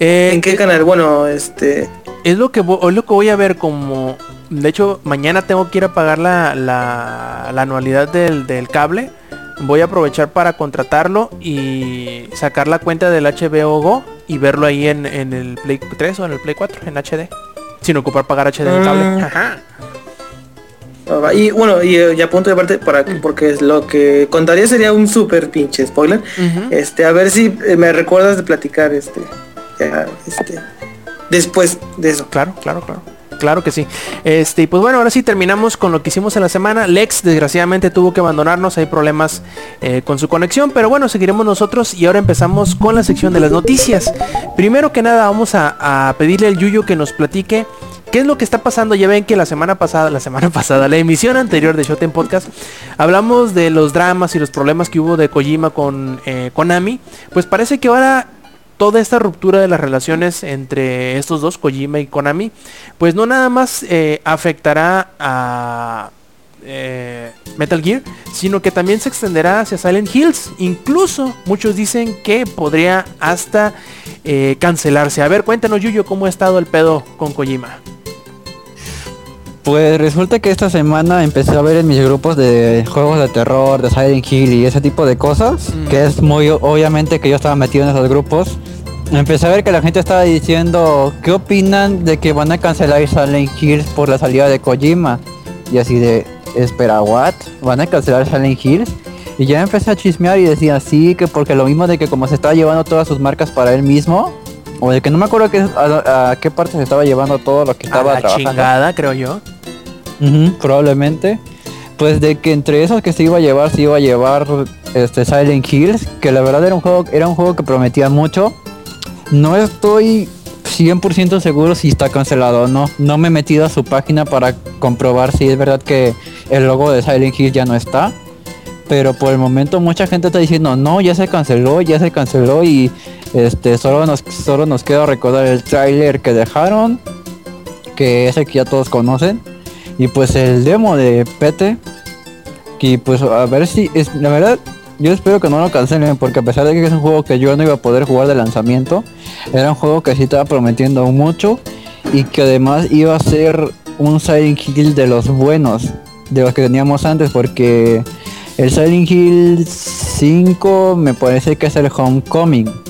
eh, ¿En qué canal? Bueno, este, es lo que es lo que voy a ver como de hecho mañana tengo que ir a pagar la, la, la anualidad del, del cable voy a aprovechar para contratarlo y sacar la cuenta del HBO Go y verlo ahí en, en el Play 3 o en el Play 4 en HD sin ocupar pagar HD del cable Mm. Ajá. ah, va. y bueno, y, eh, y a punto de parte, para, porque es lo que contaría sería un súper pinche spoiler. Este, a ver si eh, me recuerdas de platicar, este, ya, este, después de eso. Claro, claro, claro. Claro que sí. Este, pues bueno, ahora sí terminamos con lo que hicimos en la semana. Lex desgraciadamente tuvo que abandonarnos, hay problemas eh, con su conexión, pero bueno, seguiremos nosotros y ahora empezamos con la sección de las noticias. Primero que nada vamos a, pedirle al Yuyo que nos platique qué es lo que está pasando. Ya ven que la semana pasada, la semana pasada, la emisión anterior de Showtime Podcast, hablamos de los dramas y los problemas que hubo de Kojima con eh, Konami. Pues parece que ahora toda esta ruptura de las relaciones entre estos dos, Kojima y Konami, pues no nada más eh, afectará a eh, Metal Gear, sino que también se extenderá hacia Silent Hills. Incluso muchos dicen que podría hasta eh, cancelarse. A ver, cuéntanos Yuyo cómo ha estado el pedo con Kojima. Pues resulta que esta semana empecé a ver en mis grupos de juegos de terror, de Silent Hill y ese tipo de cosas, Mm. que es muy obviamente que yo estaba metido en esos grupos. Empecé a ver que la gente estaba diciendo, ¿qué opinan de que van a cancelar Silent Hills por la salida de Kojima? Y así de, espera, ¿what? ¿Van a cancelar Silent Hills? Y ya empecé a chismear y decía, sí, que porque lo mismo de que como se estaba llevando todas sus marcas para él mismo, o de que no me acuerdo qué- a, a qué parte se estaba llevando todo lo que A estaba la trabajando. chingada, creo yo. Probablemente. Pues de que entre esos que se iba a llevar, se iba a llevar este Silent Hills, que la verdad era un juego, era un juego que prometía mucho. No estoy 100% seguro si está cancelado o no. No me he metido a su página para comprobar si es verdad que el logo de Silent Hill ya no está. Pero por el momento mucha gente está diciendo, no, ya se canceló, ya se canceló y este solo nos, solo nos queda recordar el tráiler que dejaron, que es el que ya todos conocen. Y pues el demo de Pete. Y pues a ver si es la verdad. Yo espero que no lo cancelen porque a pesar de que es un juego que yo no iba a poder jugar de lanzamiento, era un juego que sí estaba prometiendo mucho y que además iba a ser un Silent Hill de los buenos, de los que teníamos antes, porque el Silent Hill 5 me parece que es el Homecoming.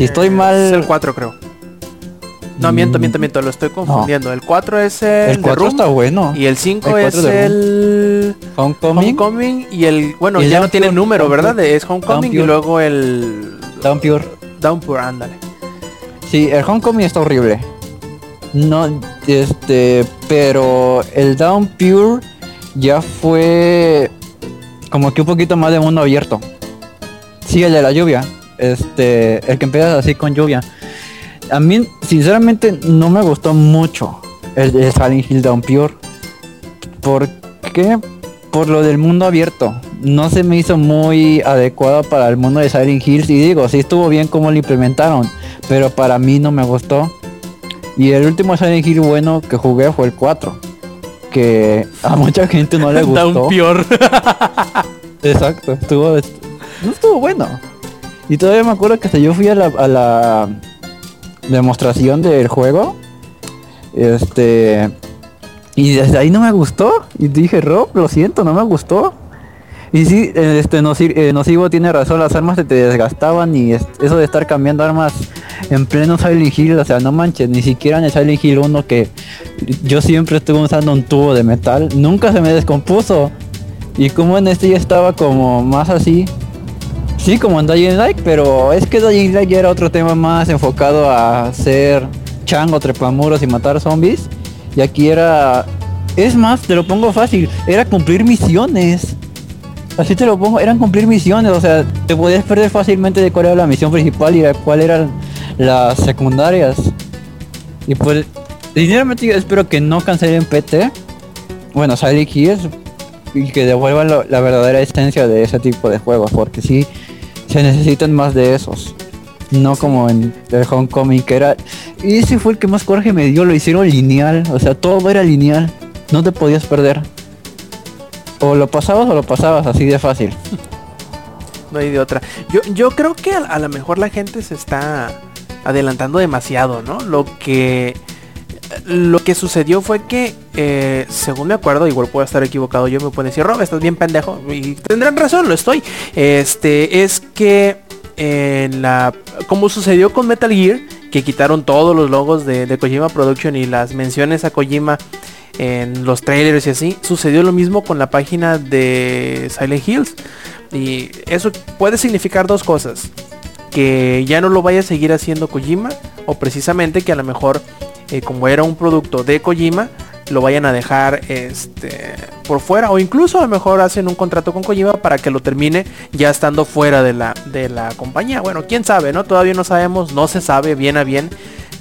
Si estoy Eh, mal, Es el 4 creo. No, miento, Mm. miento, miento, lo estoy confundiendo. El 4 es el, el de 4 Room, está bueno. y el 5 el es 4 de el Homecoming, Homecoming y el bueno Y ya no tiene número verdad es Homecoming y luego el Downpour. Downpour ándale Sí, el Homecoming está horrible. No, este, pero el Down Pure ya fue como que un poquito más de mundo abierto. Sí, el de la lluvia. Este, el que empieza así con lluvia. A mí, sinceramente, no me gustó mucho. el, el Silent Hill Downpour. ¿Por qué? Por lo del mundo abierto. No se me hizo muy adecuado para el mundo de Silent Hills. Y digo, sí estuvo bien como lo implementaron. Pero para mí no me gustó. Y el último Silent Hill bueno que jugué fue el 4. Que a mucha gente no le gustó. Downpour. Exacto, estuvo, no estuvo bueno. Y todavía me acuerdo que hasta yo fui a la, demostración del juego. Este. Y desde ahí no me gustó. Y dije, Rob, lo siento, no me gustó. Y sí, este Noci- eh, Nocivo tiene razón, las armas se te desgastaban y es- eso de estar cambiando armas en pleno Silent Hill, o sea, no manches, ni siquiera en el Silent Hill 1 que yo siempre estuve usando un tubo de metal, nunca se me descompuso. Y como en este ya estaba como más así. Sí, como en Dying Light, pero es que Dying Light ya era otro tema más enfocado a ser chango, trepamuros y matar zombies. Y aquí era... Es más, te lo pongo fácil, era cumplir misiones. Así te lo pongo, eran cumplir misiones, o sea, te podías perder fácilmente de cuál era la misión principal y cuál eran las secundarias. Y pues, sinceramente yo espero que no cancelen PT. Bueno, Silent Hills y que devuelvan la verdadera esencia de ese tipo de juegos, porque sí se necesitan más de esos. No como en el Homecoming que era... Y ese fue el que más coraje me dio, lo hicieron lineal, o sea, todo era lineal, no te podías perder. O lo pasabas o lo pasabas, así de fácil. No hay de otra. Yo, yo creo que a, a lo mejor la gente se está adelantando demasiado, ¿no? Lo que lo que sucedió fue que, eh, según me acuerdo, igual puedo estar equivocado, yo me puedo decir, Rob, estás bien pendejo. Y tendrán razón, lo estoy. Este, es que la. Como sucedió con Metal Gear, que quitaron todos los logos de, de Kojima Production y las menciones a Kojima en los trailers y así, sucedió lo mismo con la página de Silent Hills. Y eso puede significar dos cosas. Que ya no lo vaya a seguir haciendo Kojima. O precisamente que a lo mejor, eh, como era un producto de Kojima, lo vayan a dejar este, por fuera. O incluso a lo mejor hacen un contrato con Kojima para que lo termine ya estando fuera de la, de la compañía. Bueno, quién sabe, ¿no? Todavía no sabemos, no se sabe bien a bien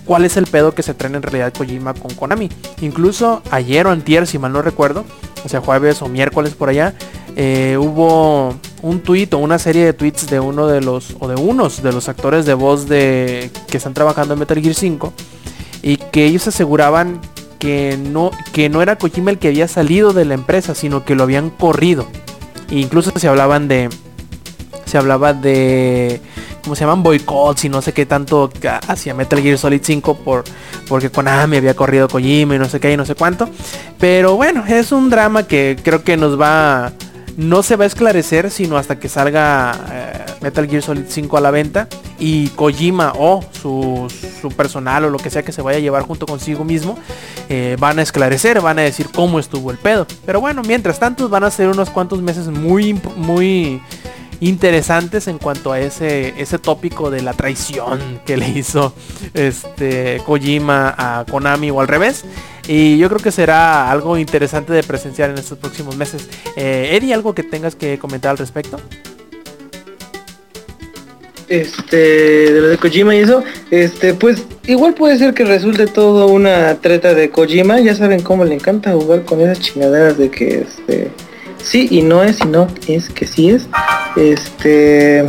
cuál es el pedo que se trae en realidad Kojima con Konami. Incluso ayer o antier, si mal no recuerdo, o sea jueves o miércoles por allá, eh, hubo un tuit o una serie de tweets de uno de los, o de unos de los actores de voz de que están trabajando en Metal Gear 5 y que ellos aseguraban que no, que no era Kojima el que había salido de la empresa, sino que lo habían corrido. E incluso se hablaban de, se hablaba de como se llaman boicots y no sé qué tanto hacia Metal Gear Solid 5 por porque Konami había corrido Kojima y no sé qué y no sé cuánto. Pero bueno, es un drama que creo que nos va no se va a esclarecer sino hasta que salga eh, Metal Gear Solid 5 a la venta y Kojima o su, su personal o lo que sea que se vaya a llevar junto consigo mismo eh, van a esclarecer, van a decir cómo estuvo el pedo. Pero bueno, mientras tanto van a ser unos cuantos meses muy muy interesantes en cuanto a ese ese tópico de la traición que le hizo este Kojima a Konami o al revés. Y yo creo que será algo interesante de presenciar en estos próximos meses. Eh, Eddie, ¿algo que tengas que comentar al respecto? este de lo de Kojima y eso, este pues igual puede ser que resulte todo una treta de Kojima, ya saben cómo le encanta jugar con esas chingaderas de que este sí y no es y no es que sí es. Este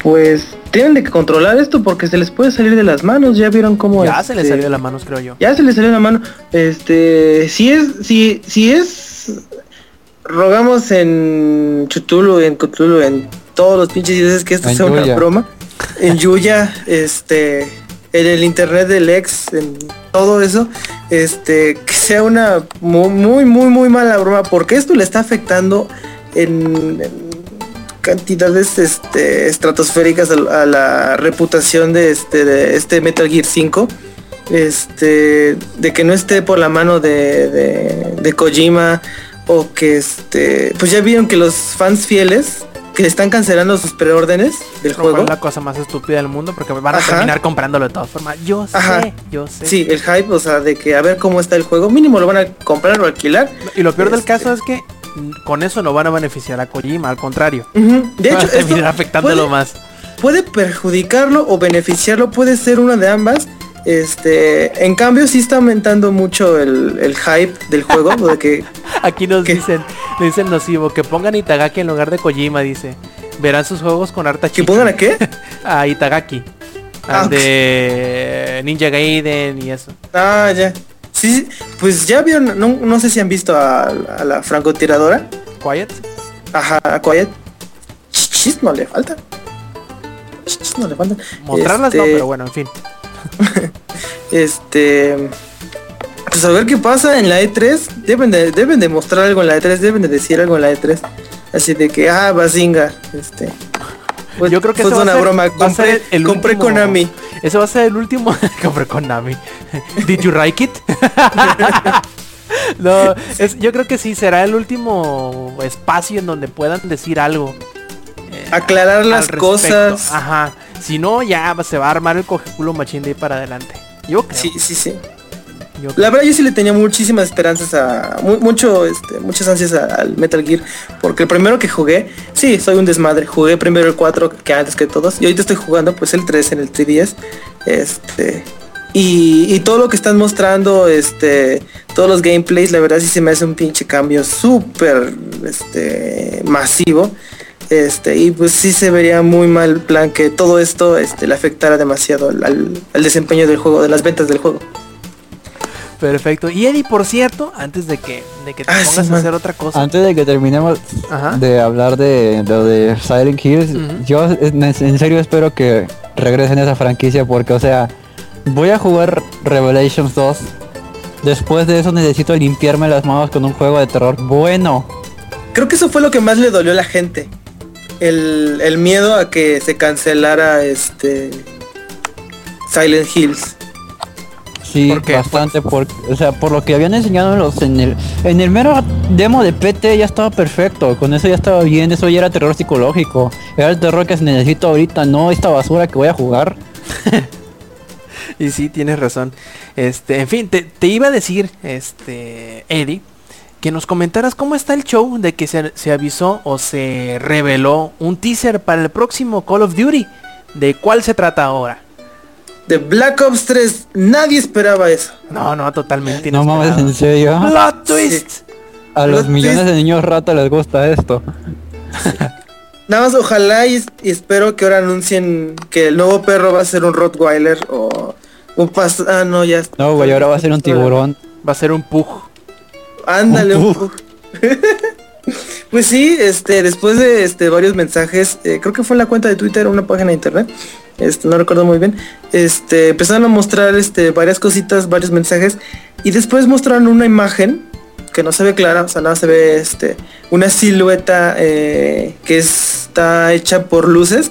pues tienen de que controlar esto porque se les puede salir de las manos, ya vieron cómo ya se le este, salió de las manos, creo yo. ya se le salió de la mano. Este, si es, si, si es, rogamos en Chutulu, en Cthulhu, en todos los pinches dioses que esto En sea una broma. En Yuya, este, en el internet del ex, en todo eso, este, que sea una muy, muy, muy, muy mala broma, porque esto le está afectando en, en cantidades este, estratosféricas a, a la reputación de este, de este Metal Gear 5 este de que no esté por la mano de, de, de Kojima o que este pues ya vieron que los fans fieles que están cancelando sus preórdenes del juego es la cosa más estúpida del mundo porque van a Ajá. terminar comprándolo de todas formas. Yo sé, Ajá. yo sé. sí el hype o sea de que a ver cómo está el juego mínimo lo van a comprar o alquilar Y lo peor del Este. caso es que con eso no van a beneficiar a Kojima, al contrario. De hecho terminar afectándolo puede- más. puede perjudicarlo o beneficiarlo, puede ser una de ambas. Este, en cambio sí está aumentando mucho el, el hype del juego, de que Aquí nos dicen, nos dicen nocivo, que pongan Itagaki en lugar de Kojima, dice. Verán sus juegos con harta que chicha. pongan a qué? A Itagaki. Ah, de Ninja Gaiden y eso. Ah, ya. Sí, pues ya vieron, no, no sé si han visto a, a la francotiradora, Quiet. ajá, a Quiet. Chichis no le falta. Chichis no le falta. Mostrarlas no, Este, pero bueno, en fin. Este. Pues a ver qué pasa en la E3. Deben de, deben de mostrar algo en la E3, deben de decir algo en la E3. Así de que, ah, Bazinga. Este. Pues, Yo creo que ese va a una ser- broma. Compré, el compré último- Konami. Ese va a ser el último. Compré Konami. Did you like it? no, es- yo creo que sí será el último espacio en donde puedan decir algo. eh, Aclarar las cosas. Ajá. Si no, ya se va a armar el cojeculo machín de ahí para adelante. Yo creo. Sí, sí, sí. La verdad yo sí le tenía muchísimas esperanzas a mu- mucho este, muchas ansias al Metal Gear porque el primero que jugué, sí, soy un desmadre, jugué primero el 4 que antes que todos y ahorita estoy jugando pues el 3 en el 3DS. Este y, todo lo que están mostrando, este, todos los gameplays, la verdad sí se me hace un pinche cambio súper este masivo. Este, y pues sí se vería muy mal plan que todo esto este, le afectara demasiado al desempeño del juego, de las ventas del juego. Perfecto. Y Eddie, por cierto, antes de que, de que te Ah, sí, pongas a hacer otra cosa. Antes de que terminemos Ajá. de hablar de lo de Silent Hills, yo en, en serio espero que regresen a esa franquicia porque, o sea, voy a jugar Revelations 2. Después de eso necesito limpiarme las manos con un juego de terror bueno. Creo que eso fue lo que más le dolió a la gente. El, el miedo a que se cancelara este Silent Hills. Sí, bastante, por, o sea, por lo que habían enseñado en, los, en el en el mero demo de PT ya estaba perfecto, con eso ya estaba bien, eso ya era terror psicológico, era el terror que se necesita ahorita, no esta basura que voy a jugar. Y sí, tienes razón. Este, en fin, te, te iba a decir, este, Eddie, que nos comentaras cómo está el show de que se, se avisó o se reveló un teaser para el próximo Call of Duty. ¿De cuál se trata ahora? De Black Ops 3, nadie esperaba eso. No, no, totalmente No mames, en serio. Plot twist. A los Plot millones twist. de niños rata les gusta esto. Nada más ojalá y, y espero que ahora anuncien que el nuevo perro va a ser un Rottweiler o un pas... Ah, no, ya. No, güey, ahora va a ser un tiburón. Va a ser un pug. Ándale Un un poco. Pues sí, este, después de este varios mensajes, eh, creo que fue en la cuenta de Twitter, una página de internet, este, no recuerdo muy bien, este, empezaron a mostrar este varias cositas, varios mensajes, y después mostraron una imagen que no se ve clara, o sea, nada se ve este, una silueta eh, que está hecha por luces,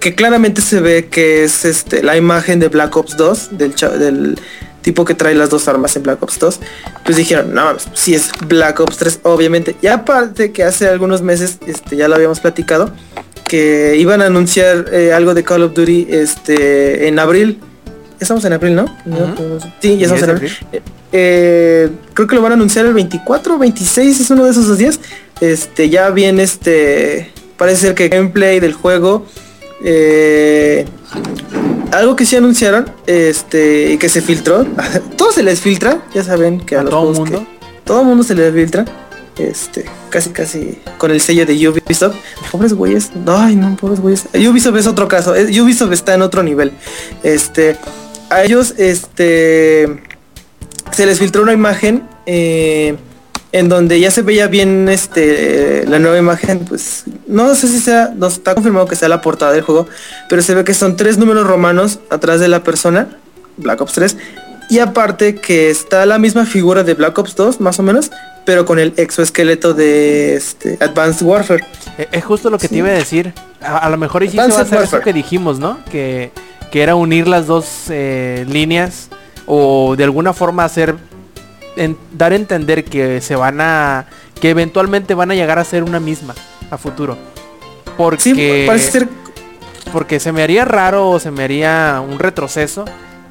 que claramente se ve que es este la imagen de Black Ops 2, del, tipo que trae las dos armas en Black Ops 2. Pues dijeron, no, mames, si es Black Ops 3, obviamente. Y aparte que hace algunos meses, este, ya lo habíamos platicado, que iban a anunciar eh, algo de Call of Duty este, en abril. Estamos en abril, ¿no? Sí, ya estamos 10 en de abril. Eh, eh, creo que lo van a anunciar el 24 o 26, es uno de esos dos días. Este, ya viene este, parece ser que gameplay del juego. eh, algo que sí anunciaron, este, y que se filtró. todo se les filtra, ya saben que a, A los todo mundo. que- todo mundo se les filtra. Este, casi casi con el sello de Ubisoft. Pobres güeyes. Ay, no, pobres güeyes. Ubisoft es otro caso. Ubisoft está en otro nivel. Este, a ellos, este, se les filtró una imagen eh, en donde ya se veía bien este la nueva imagen pues no sé si sea no está confirmado que sea la portada del juego pero se ve que son tres números romanos atrás de la persona Black Ops 3 y aparte que está la misma figura de Black Ops 2 más o menos pero con el exoesqueleto de este Advanced Warfare Eh, Es justo lo que te iba a decir. A, a lo mejor se va a hacer eso que dijimos, ¿no? Que, que era unir las dos eh, líneas o de alguna forma hacer en- dar a entender que se van a que eventualmente van a llegar a ser una misma a futuro. Porque sí parece ser porque se me haría raro o se me haría un retroceso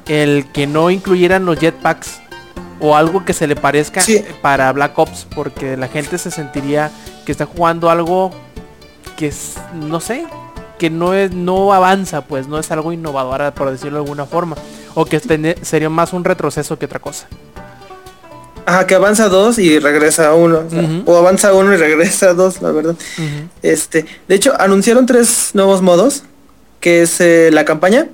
el que no incluyeran los jetpacks o algo que se le parezca Sí. para Black Ops porque la gente se sentiría que está jugando algo que es no sé que no es no avanza pues no es algo innovador por decirlo de alguna forma o que tende- sería más un retroceso que otra cosa. Ajá, que avanza dos y regresa uno. o, sea, Ujú. o avanza uno y regresa dos, la verdad. Este, de hecho, anunciaron tres nuevos modos, que es eh, la campaña,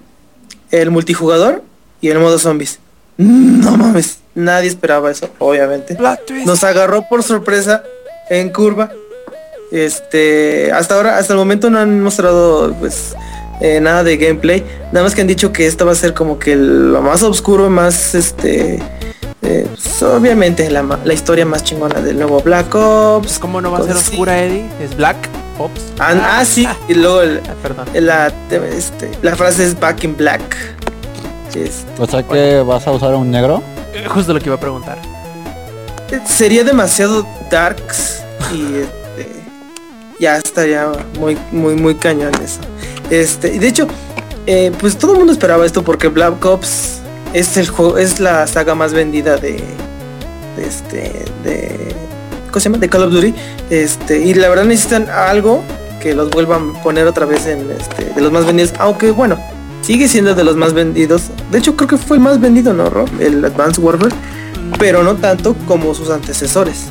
el multijugador y el modo zombies. No mames, nadie esperaba eso, obviamente. Nos agarró por sorpresa en curva. Este, hasta ahora, hasta el momento no han mostrado pues eh, nada de gameplay. Nada más que han dicho que esta va a ser como que lo más oscuro, más este, eh, pues, obviamente la, la historia más chingona del nuevo Black Ops. ¿Cómo no va a ser oscura, Eddie? Es Black Ops. Ah, ah, sí, y luego el- Ah, la, este, la frase es Back in Black. O sea que vas a usar un negro. Eh, Justo lo que iba a preguntar. sería demasiado darks y este, ya estaría muy muy muy cañón eso este y de hecho eh, pues todo el mundo esperaba esto porque Black Ops es el juego es la saga más vendida de, de este de ¿cómo se llama? de Call of Duty este y la verdad necesitan algo que los vuelvan a poner otra vez en este de los más vendidos aunque bueno sigue siendo de los más vendidos de hecho creo que fue el más vendido no Rob? el Advanced Warfare pero no tanto como sus antecesores.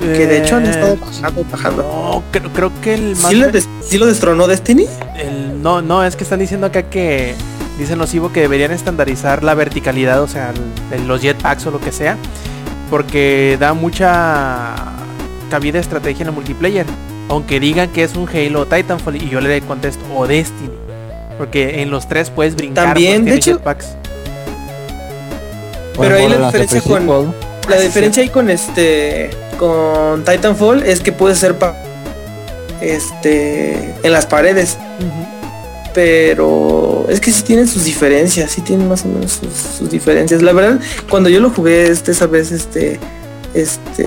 Que de hecho han estado Eh, bajando, bajando. No, creo, creo que el más... ¿Sí lo, des- sí lo destronó Destiny? el- no, no, es que están diciendo acá que... Dicen los Ivo que deberían estandarizar la verticalidad, o sea, el- los jetpacks o lo que sea. Porque da mucha cabida estrategia en el multiplayer. Aunque digan que es un Halo o Titanfall y yo le contesto o Destiny. Porque en los tres puedes brincar. También, pues, de tiene hecho- jetpacks. Pero ahí la diferencia de con-. La Ah, diferencia ahí con este con Titanfall es que puede ser pa- este en las paredes, pero es que sí tienen sus diferencias, sí tienen más o menos sus, sus diferencias. La verdad, cuando yo lo jugué este esa vez este este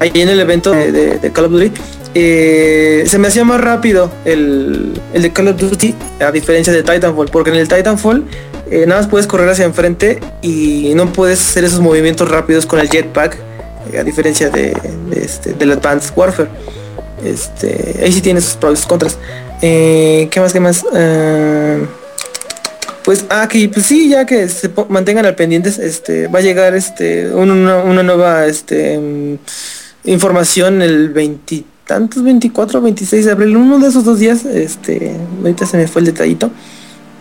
ahí en el evento de, de- de Call of Duty eh, se me hacía más rápido el, el de Call of Duty a diferencia de Titanfall porque en el Titanfall eh, nada más puedes correr hacia enfrente y no puedes hacer esos movimientos rápidos con el jetpack eh, a diferencia de, de este, del Advanced Warfare. Este ahí sí tiene sus pros y contras. Eh, qué más qué más Eh, pues aquí pues sí ya que se mantengan al pendientes este va a llegar este un- una, una nueva este mm, información el veintitantos 24 26 de abril uno de esos dos días este ahorita se me fue el detallito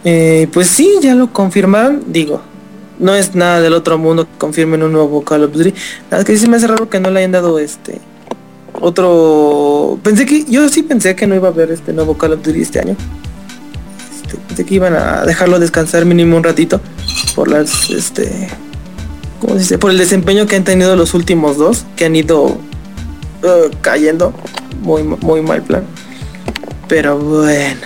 eh, pues sí, ya lo confirmaron, digo, no es nada del otro mundo que confirmen un nuevo Call of Duty. Nada que sí me hace raro que no le hayan dado este otro. Pensé que, yo sí pensé que no iba a haber este nuevo Call of Duty este año. Este, pensé que iban a dejarlo descansar mínimo un ratito por las este ¿cómo se dice? por el desempeño que han tenido los últimos dos, que han ido uh, cayendo. Muy, muy mal plan. Pero bueno.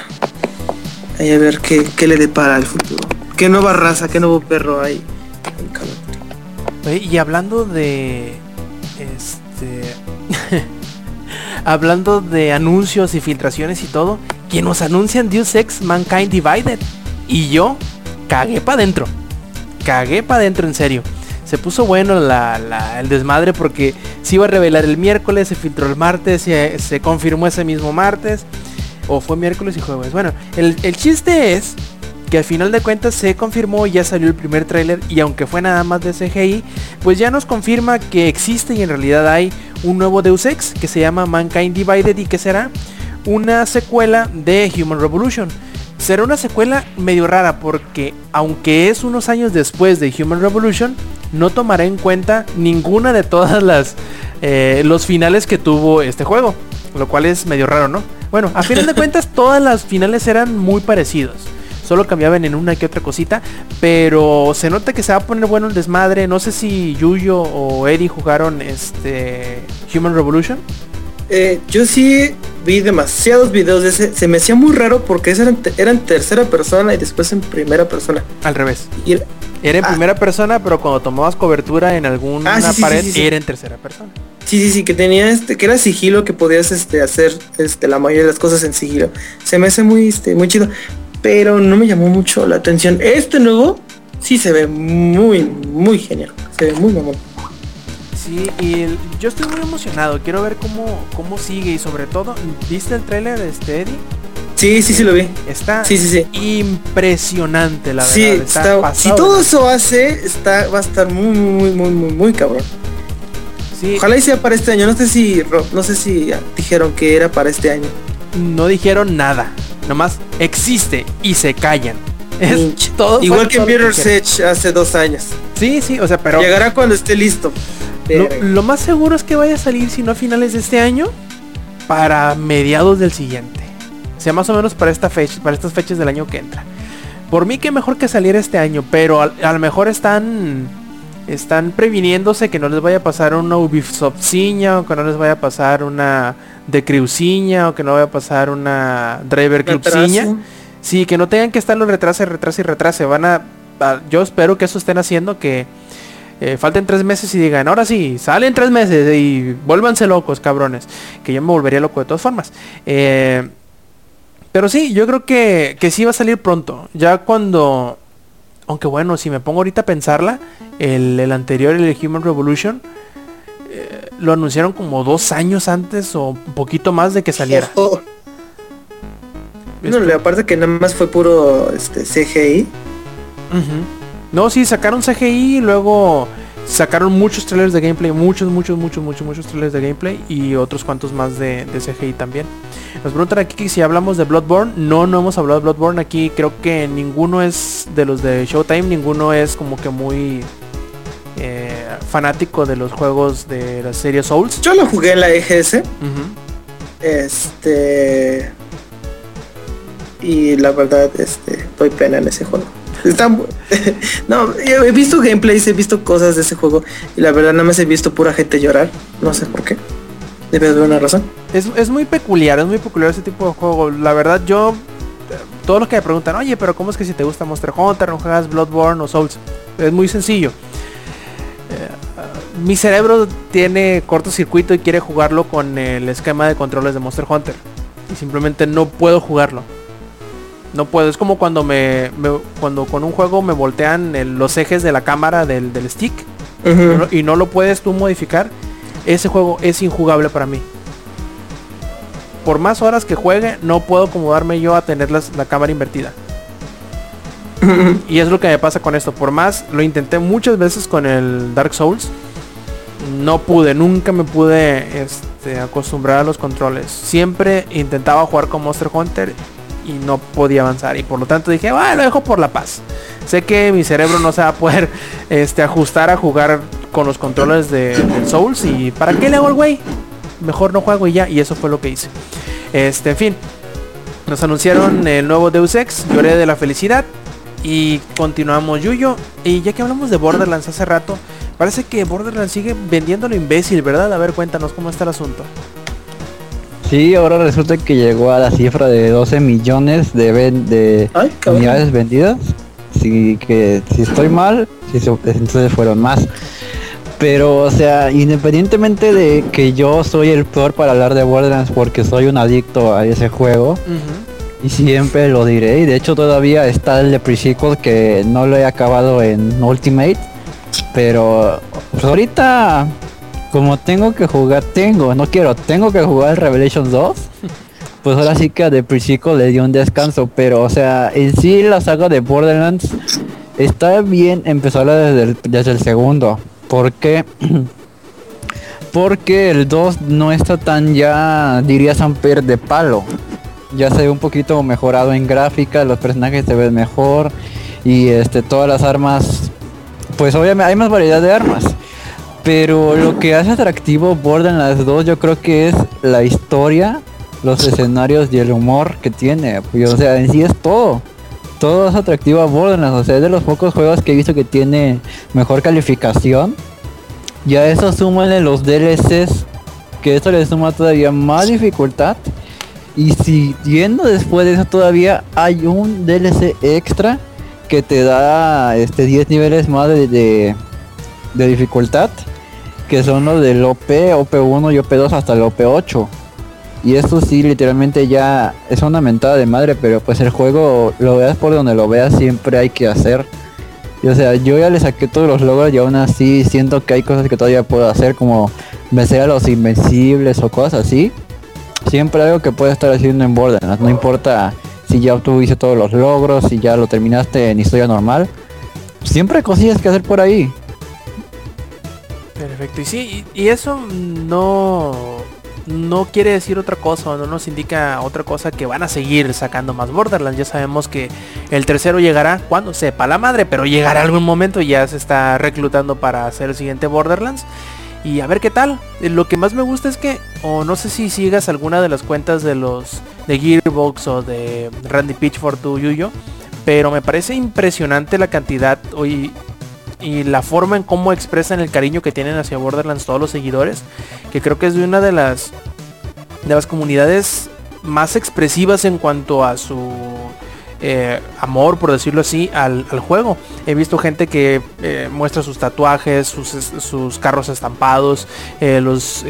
Ahí a ver qué, qué le depara al futuro. Qué nueva raza, qué nuevo perro hay y hablando de... Este... hablando de anuncios y filtraciones y todo, que nos anuncian Deus Ex Mankind Divided. Y yo cagué para adentro. Cagué para adentro, en serio. Se puso bueno la- el desmadre porque se iba a revelar el miércoles, se filtró el martes, se, se confirmó ese mismo martes. O fue miércoles y jueves. Bueno, el, chiste es que al final de cuentas se confirmó, ya salió el primer tráiler y aunque fue nada más de CGI, pues ya nos confirma que existe y en realidad hay un nuevo Deus Ex que se llama Mankind Divided y que será una secuela de Human Revolution. Será una secuela medio rara porque aunque es unos años después de Human Revolution, no tomará en cuenta ninguna de todas las eh, los finales que tuvo este juego, lo cual es medio raro, ¿no? Bueno, a final de cuentas todas las finales eran muy parecidos. Solo cambiaban en una que otra cosita. Pero se nota que se va a poner bueno el desmadre. No sé si Yuyo o Eddie jugaron este Human Revolution. Eh, yo sí vi demasiados videos de ese. Se me hacía muy raro porque ese era en, te- era en tercera persona y después en primera persona. Al revés. Y era- Era en Ah. primera persona, pero cuando tomabas cobertura en alguna Ah, sí, pared, sí, sí, sí. era en tercera persona. sí, sí, sí, que tenía este, que era sigilo, que podías este, hacer este, la mayoría de las cosas en sigilo. Se me hace muy, este, muy chido. Pero no me llamó mucho la atención. Este nuevo sí se ve muy, muy genial. Se ve muy mamón. Sí, y el- yo estoy muy emocionado. Quiero ver cómo, cómo sigue y sobre todo, ¿viste el tráiler de este Eddie? Sí, sí, sí lo vi. Está Sí, sí, sí. impresionante, la Sí, verdad. está- si pasado todo de- eso hace, está, va a estar muy, muy, muy, muy, muy cabrón. Sí, Ojalá y sea para este año. No sé si, no sé si dijeron que era para este año. no dijeron nada. Nomás existe y se callan. Es todo. Igual que todo Mirror's. Edge hace dos años. Sí, sí, o sea, pero Llegará cuando esté listo. Lo, más seguro es que vaya a salir, si no a finales de este año, para mediados del siguiente. O sea, más o menos para esta fecha, para estas fechas del año que entra. Por mí que mejor que saliera este año, pero a, a lo mejor están están previniéndose que no les vaya a pasar una Ubisoftciña o que no les vaya a pasar una de Crewciña o que no vaya a pasar una Driver. Retraso. Sí, que no tengan que estarlo retrase, retrase y retrase. Van a, a- yo espero que eso estén haciendo que eh, falten tres meses y digan, ahora sí, salen tres meses y vuélvanse locos, cabrones. Que yo me volvería loco de todas formas. Eh, pero sí, yo creo que, que sí va a salir pronto. Ya cuando... Aunque bueno, si me pongo ahorita a pensarla, el, el anterior, el Human Revolution, eh, lo anunciaron como dos años antes o un poquito más de que saliera. No, aparte que nada más fue puro este, CGI. No, sí, sacaron CGI y luego sacaron muchos trailers de gameplay, muchos, muchos, muchos, muchos, muchos trailers de gameplay y otros cuantos más de, de CGI también. Nos preguntan aquí que si hablamos de Bloodborne. No, no hemos hablado de Bloodborne. Aquí creo que ninguno es de los de Showtime, ninguno es como que muy eh, fanático de los juegos de la serie Souls. Yo lo jugué en la EGS. Este. Y la verdad, este, doy pena en ese juego. No, he visto gameplays, he visto cosas de ese juego. Y la verdad, nada más he visto pura gente llorar. No sé por qué. Debe haber una razón. Es, es muy peculiar, es muy peculiar ese tipo de juego. La verdad yo, eh, todos los que me preguntan, oye, pero ¿cómo es que si te gusta Monster Hunter no juegas Bloodborne o Souls? Es muy sencillo. Eh, mi cerebro tiene cortocircuito y quiere jugarlo con el esquema de controles de Monster Hunter. Y simplemente no puedo jugarlo. No puedo, es como cuando me, me- cuando con un juego me voltean el- los ejes de la cámara del, del stick y no lo puedes tú modificar, ese juego es injugable para mí. Por más horas que juegue, no puedo acomodarme yo a tener las- la cámara invertida. Y es lo que me pasa con esto. Por más, lo intenté muchas veces con el Dark Souls. No pude, nunca me pude este, acostumbrar a los controles. Siempre intentaba jugar con Monster Hunter y no podía avanzar. Y por lo tanto dije, bueno, lo dejo por la paz. Sé que mi cerebro no se va a poder este, ajustar a jugar con los controles de, del Souls. Y ¿para qué le hago el güey? Mejor no juego y ya. Y eso fue lo que hice. Este, en fin. Nos anunciaron el nuevo Deus Ex. Lloré de la felicidad. Y continuamos Yuyo. Y ya que hablamos de Borderlands hace rato. Parece que Borderlands sigue vendiendo lo imbécil, ¿verdad? A ver, cuéntanos cómo está el asunto. Sí, ahora resulta que llegó a la cifra de 12 millones de, ven- de Ay, unidades vendidas. Sí, que si estoy mal, sí, se- entonces fueron más. Pero, o sea, independientemente de que yo soy el peor para hablar de Borderlands porque soy un adicto a ese juego, y siempre lo diré, y de hecho todavía está el de pre-sequel que no lo he acabado en Ultimate, pero pues ahorita como tengo que jugar, tengo, no quiero, tengo que jugar el Revelations 2, pues ahora sí que a The Pre-Sequel le dio un descanso, pero o sea, en sí la saga de Borderlands está bien empezarla desde el, desde el segundo, porque porque el 2 no está tan ya, diría Samper, de palo. Ya se ve un poquito mejorado en gráfica, los personajes se ven mejor y este todas las armas, pues obviamente hay más variedad de armas. Pero lo que hace atractivo Borderlands 2 yo creo que es la historia, los escenarios y el humor que tiene. O sea, en sí es todo. Todo es atractivo a Borderlands. O sea, es de los pocos juegos que he visto que tiene mejor calificación. Y a eso súmale los DLCs, que eso le suma todavía más dificultad. Y siguiendo después de eso todavía hay un DLC extra que te da este 10 niveles más de, de dificultad. Que son los del OP, OP1 y OP2 hasta el OP8. Y esto sí, literalmente ya es una mentada de madre, pero pues el juego, lo veas por donde lo veas, siempre hay que hacer. Y, o sea, yo ya le saqué todos los logros y aún así siento que hay cosas que todavía puedo hacer, como vencer a los invencibles o cosas así. Siempre algo que puedes estar haciendo en Borderlands, no importa si ya obtuviste todos los logros, si ya lo terminaste en historia normal. Siempre hay cosillas que hacer por ahí. Perfecto. Y sí, y, eso no no quiere decir otra cosa, no nos indica otra cosa que van a seguir sacando más Borderlands. Ya sabemos que el tercero llegará cuando sepa la madre, pero llegará algún momento y ya se está reclutando para hacer el siguiente Borderlands. Y a ver qué tal. Eh, Lo que más me gusta es que, o no sé si sigas alguna de las cuentas de los de Gearbox o de Randy Pitchford tu Yuyo, pero me parece impresionante la cantidad hoy y la forma en cómo expresan el cariño que tienen hacia Borderlands todos los seguidores, que creo que es de una de las de las comunidades más expresivas en cuanto a su eh, amor, por decirlo así, al, juego. He visto gente que eh, muestra sus tatuajes, sus, sus carros estampados, eh, los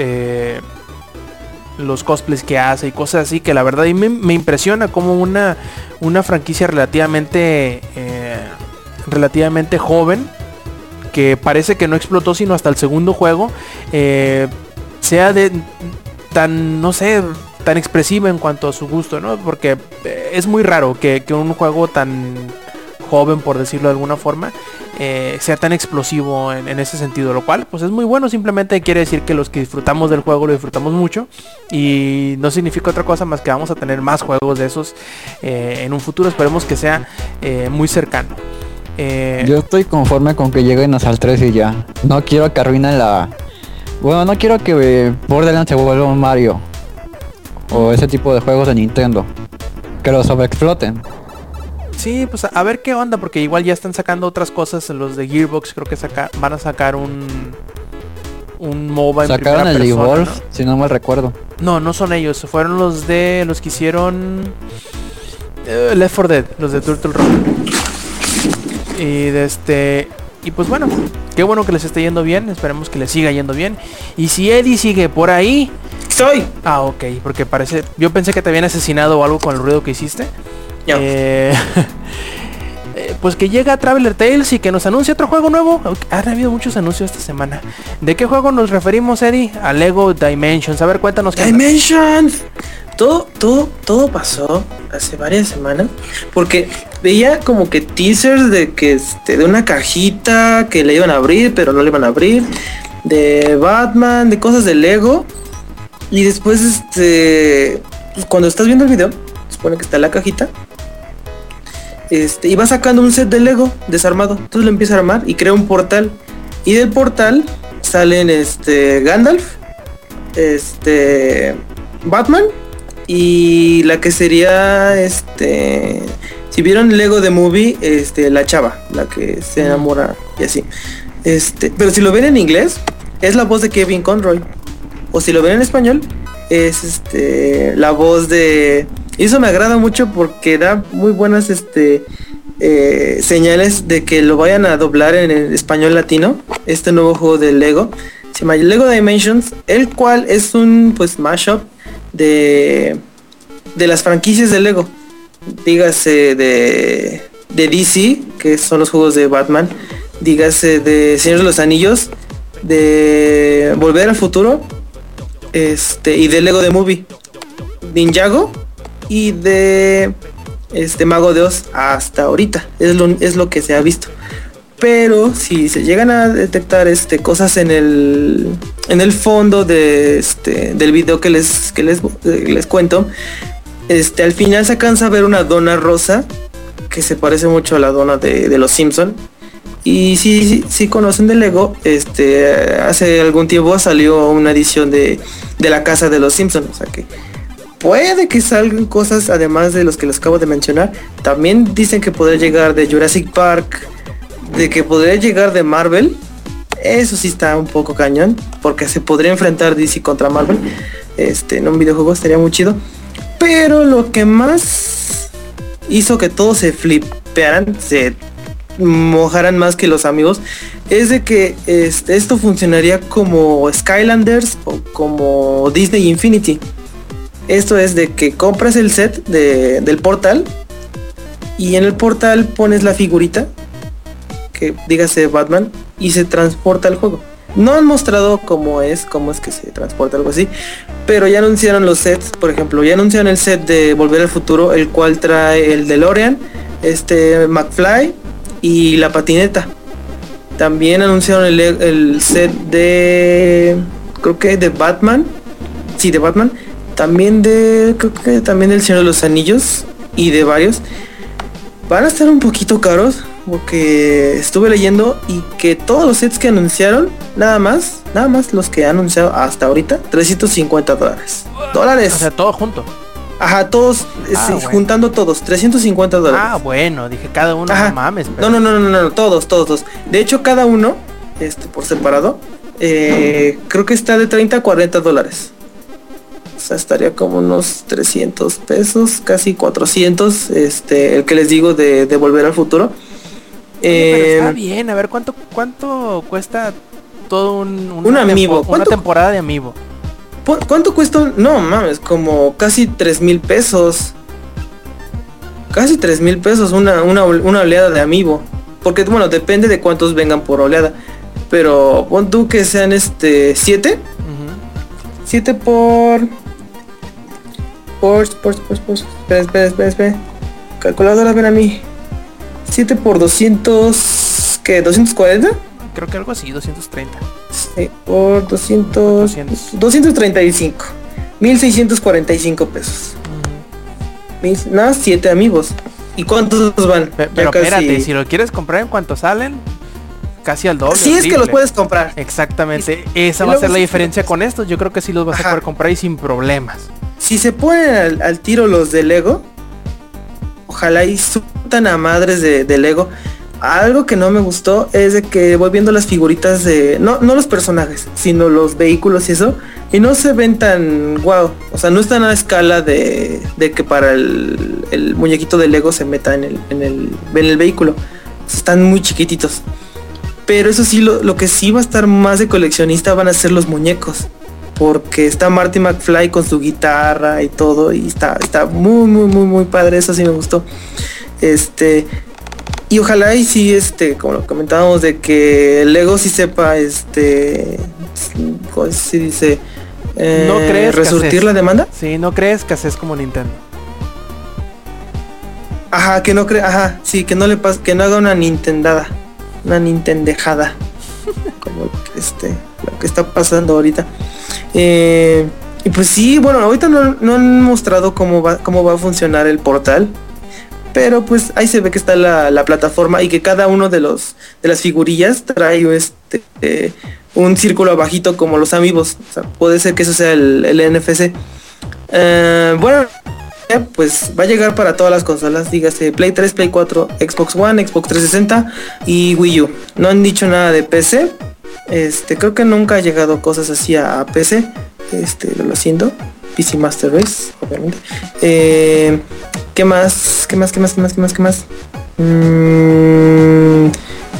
los cosplays que hace y cosas así que la verdad me, impresiona como una una franquicia relativamente relativamente joven que parece que no explotó sino hasta el segundo juego eh, sea de tan no sé tan expresiva en cuanto a su gusto no porque eh, es muy raro que, que un juego tan joven por decirlo de alguna forma eh, sea tan explosivo en, ese sentido lo cual pues es muy bueno. Simplemente quiere decir que los que disfrutamos del juego lo disfrutamos mucho y no significa otra cosa más que vamos a tener más juegos de esos en un futuro. Esperemos que sea muy cercano Eh, Yo estoy conforme con que lleguen hasta el 3 y ya. No quiero que arruinen la... Bueno, no quiero que eh, Borderlands se vuelva un Mario. O ese tipo de juegos de Nintendo. Que lo sobreexploten. Sí, pues a, a ver qué onda, porque igual ya están sacando otras cosas. Los de Gearbox creo que saca, van a sacar un un MOBA en Sacaron primera el persona, Evolve, si no mal recuerdo. ¿no? no, son ellos, fueron los de los que hicieron eh, Left 4 Dead, los de Turtle Rock. Y de este y pues bueno, qué bueno que les esté yendo bien, esperemos que les siga yendo bien. Y si Eddie sigue por ahí, Soy. ah, ok, porque parece, yo pensé que te habían asesinado o algo con el ruido que hiciste. No. Eh, eh, pues que llega Traveler Tales y que nos anuncie otro juego nuevo. Han habido muchos anuncios esta semana. ¿De qué juego nos referimos, Eddie? A Lego Dimensions. A ver, cuéntanos. Dimensions. Todo, todo, todo pasó hace varias semanas. Porque veía como que teasers de que este, de una cajita que le iban a abrir, pero no le iban a abrir. De Batman, de cosas de Lego. Y después, este. cuando estás viendo el video, supone que está la cajita. Este, y va sacando un set de Lego desarmado. Entonces lo empieza a armar y crea un portal. Y del portal salen este Gandalf, este Batman y la que sería este si vieron Lego de Movie, este la chava, la que se enamora y así. Este, pero si lo ven en inglés es la voz de Kevin Conroy o si lo ven en español es este la voz de y eso me agrada mucho porque da muy buenas este eh, señales de que lo vayan a doblar en el español latino este nuevo juego de Lego. Se llama Lego Dimensions el cual es un pues mashup de de las franquicias de Lego. Dígase de de DC que son los juegos de Batman. Dígase de Señor de los Anillos de Volver al Futuro este y de Lego de Movie. Ninjago y de este Mago de Oz hasta ahorita es lo, es lo que se ha visto pero si se llegan a detectar este cosas en el en el fondo de este del video que les que les, eh, les cuento este al final se alcanza a ver una dona rosa que se parece mucho a la dona de, de los Simpson y si, si, conocen de Lego, este hace algún tiempo salió una edición de, de la casa de los Simpsons. O sea que puede que salgan cosas además de los que les acabo de mencionar. También dicen que podría llegar de Jurassic Park, de que podría llegar de Marvel. Eso sí está un poco cañón, porque se podría enfrentar DC contra Marvel. Este, en un videojuego estaría muy chido. Pero lo que más hizo que todos se flipearan, se mojaran más que los amigos, es de que este, esto funcionaría como Skylanders o como Disney Infinity. Esto es de que compras el set de- del portal y en el portal pones la figurita que dígase Batman y se transporta al juego. No han mostrado cómo es, cómo es que se transporta, algo así. Pero ya anunciaron los sets, por ejemplo, ya anunciaron el set de Volver al Futuro, el cual trae el DeLorean, este McFly y la patineta. También anunciaron el, el set de creo que de Batman. Sí, de Batman. También de creo que también del Señor de los Anillos y de varios. Van a estar un poquito caros porque estuve leyendo y que todos los sets que anunciaron, nada más, nada más los que han anunciado hasta ahorita, 350 dólares. Dólares. O sea, todo junto. Ajá, todos, Ah, sí, bueno. juntando todos, 350 dólares. Ah, bueno, dije cada uno, Ajá. no mames. No, pero- no, no, no, no, no, todos, todos, todos. De hecho, cada uno, este, por separado, eh, creo que está de 30 a 40 dólares. O sea, estaría como unos 300 pesos, casi 400, este, el que les digo de, de Volver al Futuro. Oye, pero está Eh, bien, a ver cuánto cuánto cuesta todo un Un amiibo. tempo- una temporada de amiibo. ¿cu- ¿Cuánto cuesta? No, mames, como casi 3 mil pesos. Casi 3 mil pesos una, una, una oleada de amiibo. Porque, bueno, depende de cuántos vengan por oleada. Pero pon tú que sean este 7. Ujú. 7 por... Por, por, por, por... Espera, espera, espera, espera. Calculadora, ven a mí. 7 por 200... ¿Qué? ¿240? Creo que algo así, 230. Sí, por 200... 200. 235. 1645 pesos. Ujú. Mil- Nada, 7 amigos. ¿Y cuántos van? Pe- Ya Pero casi- espérate, si lo quieres comprar en cuanto salen, casi al doble. Sí al es que los puedes comprar. Exactamente, esa y va a ser la sí- diferencia con estos. Yo creo que sí los vas a Ajá. poder comprar y sin problemas. Si se ponen al, tiro los de Lego, ojalá y surtan a madres de, de Lego. Algo que no me gustó es de que voy viendo las figuritas de. No, no los personajes, sino los vehículos y eso. Y no se ven tan guau. O sea, no están a escala de, de que para el, el muñequito de Lego se meta en el, en el, en el vehículo. Están muy chiquititos. Pero eso sí, lo, lo que sí va a estar más de coleccionista van a ser los muñecos. Porque está Marty McFly con su guitarra y todo. Y está, está muy, muy, muy, muy padre. Eso sí me gustó. Este. Y ojalá y sí, este, como lo comentábamos, de que Lego sí sepa, este. ¿Cómo se dice? Eh, ¿No crees resurtir la demanda. Sí, no crees que haces como Nintendo. Ajá, que no crea, ajá, sí, que no le pase, que no haga una nintendada, una nintendejada, como lo que, este, lo que está pasando ahorita. Eh, y pues sí, bueno, ahorita no, no han mostrado cómo va, cómo va a funcionar el portal, pero pues ahí se ve que está la, la plataforma y que cada uno de los de las figurillas trae este eh, un círculo abajito como los amigos. O sea, puede ser que eso sea el, NFC. Eh, bueno, pues va a llegar para todas las consolas, dígase Play 3, Play 4, Xbox One, Xbox 360 y Wii U. No han dicho nada de PC. Este, creo que nunca ha llegado cosas así a, PC. Este, lo haciendo. PC Master Race, obviamente. Eh, ¿Qué más? ¿Qué más? ¿Qué más? ¿Qué más? ¿Qué más? ¿Qué más? Mm,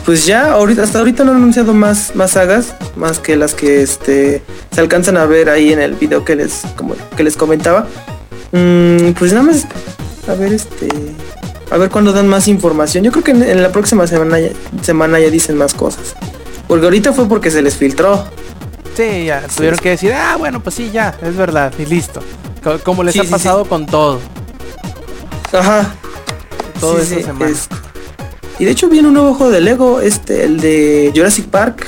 pues ya, ahorita, hasta ahorita no han anunciado más, más sagas, más que las que este se alcanzan a ver ahí en el video que les, que les comentaba. Mm, pues nada más a ver este a ver cuándo dan más información. Yo creo que en, la próxima semana semana ya dicen más cosas. Porque ahorita fue porque se les filtró. Sí, ya tuvieron que decir, ah, bueno, pues sí, ya, es verdad, y listo. Co- Como les Sí, ha pasado con todo. Ajá. Todo Sí, esta sí, semana. es- Y de hecho viene un nuevo juego de Lego, este, el de Jurassic Park.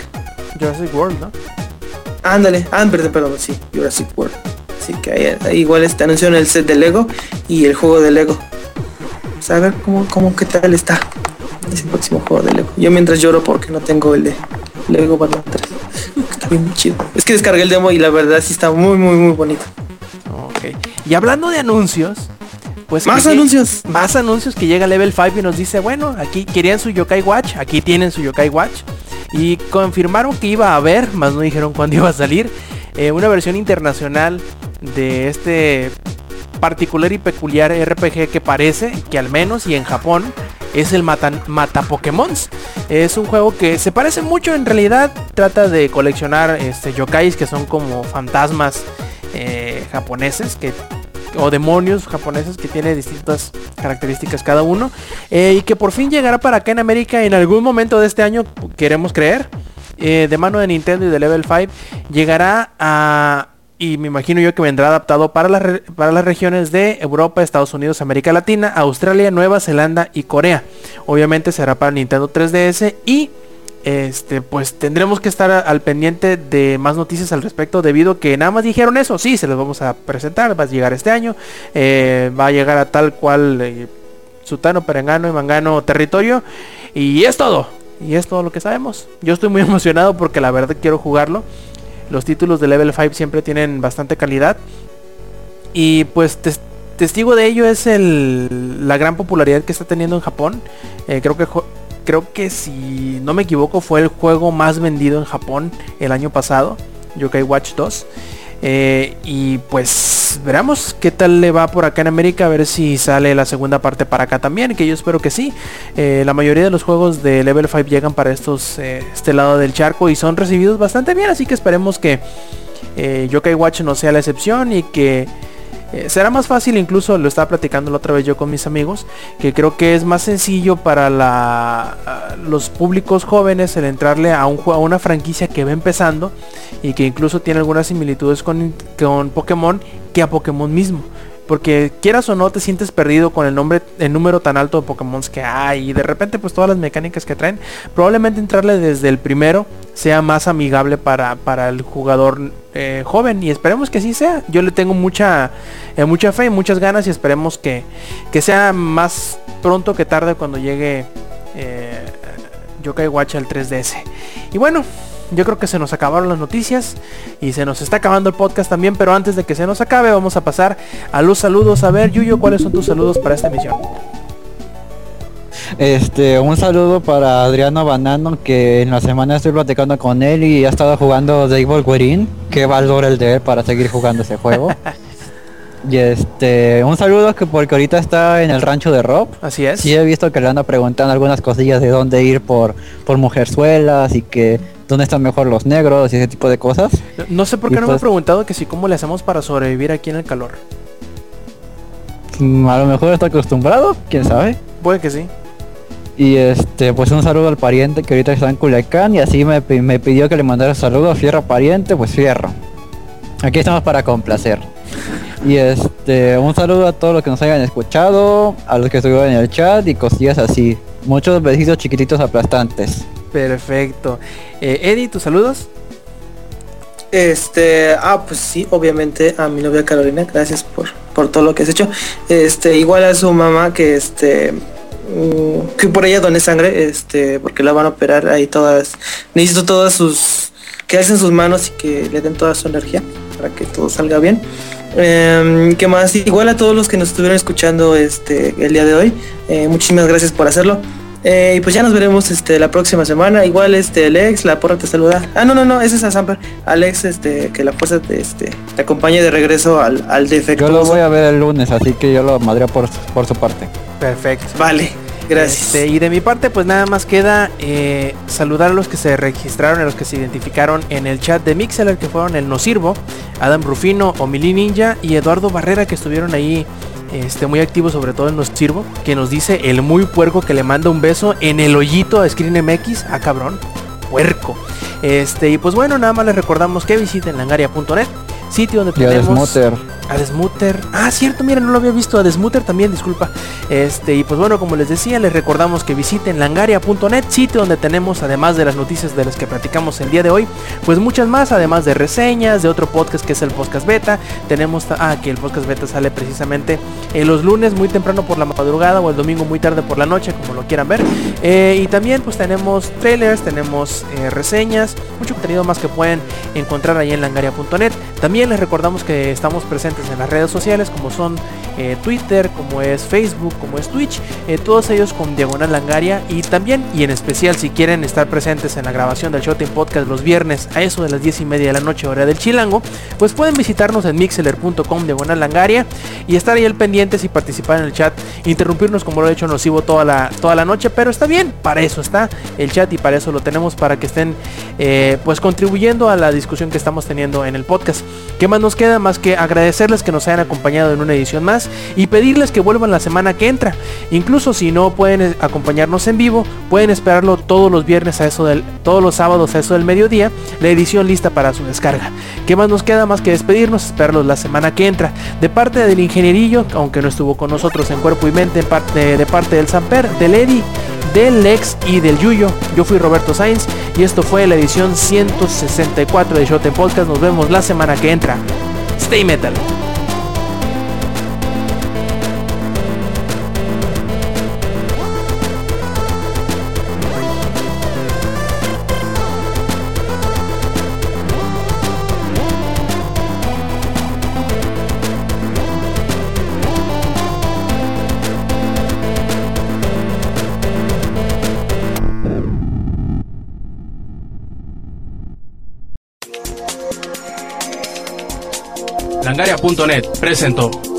Jurassic World, ¿no? Ándale, ah, perdón, perdón, sí, Jurassic World. Así que ahí, ahí igual este anunciaron el set de Lego y el juego de Lego. Pues a ver cómo, cómo qué tal está ese próximo juego de Lego. Yo mientras lloro porque no tengo el de Lego Batman 3. Está bien chido. Es que descargué el demo y la verdad sí está muy muy muy bonito. Ok. Y hablando de anuncios, pues... Más anuncios. Más anuncios que llega Level 5 y nos dice, bueno, aquí querían su Yokai Watch, aquí tienen su Yokai Watch. Y confirmaron que iba a haber, más no dijeron cuándo iba a salir, eh, una versión internacional de este particular y peculiar RPG que parece que al menos y en Japón es el Mata, Mata Pokémons. Es un juego que se parece mucho en realidad, trata de coleccionar este, yokais que son como fantasmas eh, japoneses que o demonios japoneses que tiene distintas características cada uno eh, y que por fin llegará para acá en América en algún momento de este año queremos creer eh, de mano de Nintendo y de Level 5 llegará a y me imagino yo que vendrá adaptado para las, para las regiones de Europa, Estados Unidos, América Latina, Australia, Nueva Zelanda y Corea. Obviamente será para Nintendo 3DS y este pues tendremos que estar al pendiente de más noticias al respecto debido que nada más dijeron eso. Sí se los vamos a presentar va a llegar este año eh, va a llegar a tal cual eh, Sutano Perengano y Mangano territorio y es todo y es todo lo que sabemos. Yo estoy muy emocionado porque la verdad quiero jugarlo los títulos de level 5 siempre tienen bastante calidad y pues testigo de ello es la gran popularidad que está teniendo en Japón eh, creo que creo que si no me equivoco fue el juego más vendido en Japón el año pasado, Yokai Watch 2. Eh, y pues veremos qué tal le va por acá en América, a ver si sale la segunda parte para acá también, que yo espero que sí. Eh, la mayoría de los juegos de Level 5 llegan para estos eh, este lado del charco y son recibidos bastante bien, así que esperemos que Yokai Watch no sea la excepción y que eh, será más fácil, incluso lo estaba platicando la otra vez yo con mis amigos, que creo que es más sencillo para los públicos jóvenes el entrarle a una franquicia que va empezando y que incluso tiene algunas similitudes con, con Pokémon que a Pokémon mismo. Porque quieras o no te sientes perdido con el nombre, el número tan alto de Pokémon que hay y de repente pues todas las mecánicas que traen. Probablemente entrarle desde el primero sea más amigable para, para el jugador eh, joven y esperemos que así sea. Yo le tengo mucha, eh, mucha fe y muchas ganas y esperemos que, que, sea más pronto que tarde cuando llegue eh, Yokai Watch al 3DS. Y bueno, yo creo que se nos acabaron las noticias y se nos está acabando el podcast también, pero antes de que se nos acabe vamos a pasar a los saludos. A ver, Yuyo, ¿cuáles son tus saludos para esta emisión? Este, un saludo para Adriano Banano, que en la semana estoy platicando con él y ha estado jugando Devil Wolverine. Qué valor el de él para seguir jugando ese juego. y este, un saludo que porque ahorita está en el rancho de Rob. Así es. Sí he visto que le anda preguntando algunas cosillas de dónde ir por, por mujerzuelas y que dónde están mejor los negros y ese tipo de cosas. No sé por qué no me he pues preguntado que si cómo le hacemos para sobrevivir aquí en el calor. Mm, a lo mejor está acostumbrado, quién sabe. Puede que sí. Y este, pues un saludo al pariente que ahorita está en Culiacán y así me, pidió que le mandara saludos, fierro pariente, pues fierro. Aquí estamos para complacer. Y este, un saludo a todos los que nos hayan escuchado, a los que estuvieron en el chat y cosillas así. Muchos besitos chiquititos aplastantes. Perfecto. Eh, Eddie, ¿tus saludos? Este, ah, pues sí, obviamente a mi novia Carolina, gracias por, por todo lo que has hecho. Este, igual a su mamá que este mm, que por ella doné sangre, este, porque la van a operar ahí todas, necesito todas sus, que hacen sus manos y que le den toda su energía para que todo salga bien. Eh, ¿Qué más? Igual a todos los que nos estuvieron escuchando este el día de hoy, eh, muchísimas gracias por hacerlo. Eh, y pues ya nos veremos este la próxima semana. Igual este Alex, la porra te saluda. Ah, no, no, no, ese es a Samper. Alex, este, que la fuerza te, este, te acompañe de regreso al, al defecto. Yo lo voy a ver el lunes, así que yo lo madreo por, por su parte. Perfecto. Vale. Gracias. Este, y de mi parte, pues nada más queda eh, saludar a los que se registraron, a los que se identificaron en el chat de Mixeler, que fueron el No Sirvo, Adam Rufino, Omili Ninja y Eduardo Barrera, que estuvieron ahí este, muy activo, sobre todo en Nos Sirvo, que nos dice el muy puerco que le manda un beso en el hoyito a Screen MX. Ah, cabrón, puerco. Este, y pues bueno, nada más les recordamos que visiten langaria.net, sitio donde tenemos a Desmuter. Ah, cierto, mira, no lo había visto. A Desmuter también, disculpa. Este, y pues bueno, como les decía, les recordamos que visiten langaria.net, sitio donde tenemos, además de las noticias de las que platicamos el día de hoy, pues muchas más, además de reseñas, de otro podcast que es el podcast beta. Tenemos, ah, que el podcast beta sale precisamente en los lunes muy temprano por la madrugada o el domingo muy tarde por la noche, como lo quieran ver. Eh, y también pues tenemos trailers, tenemos eh, reseñas, mucho contenido más que pueden encontrar ahí en langaria.net. También les recordamos que estamos presentes en las redes sociales como son eh, Twitter, como es Facebook, como es Twitch, eh, todos ellos con Diagonal Langaria y también y en especial si quieren estar presentes en la grabación del Showtime Podcast los viernes a eso de las 10 y media de la noche hora del Chilango, pues pueden visitarnos en mixeler.com Diagonal Langaria y estar ahí al pendientes y participar en el chat, interrumpirnos como lo he hecho nocivo toda la, toda la noche, pero está bien, para eso está el chat y para eso lo tenemos, para que estén eh, pues contribuyendo a la discusión que estamos teniendo en el podcast. ¿Qué más nos queda más que agradecerles que nos hayan acompañado en una edición más y pedirles que vuelvan la semana que entra? Incluso si no pueden eh, acompañarnos en vivo, pueden esperarlo todos los viernes a eso del todos los sábados a eso del mediodía, la edición lista para su descarga. ¿Qué más nos queda más que despedirnos? Esperarlos la semana que entra. De parte del ingenierillo, aunque no estuvo con nosotros en cuerpo y mente, de parte del Samper, del Eddie, del Lex y del Yuyo. Yo fui Roberto Sainz y esto fue la edición 164 de Showtime Podcast. Nos vemos la semana que entra. Stay Metal. Langaria.net presentó.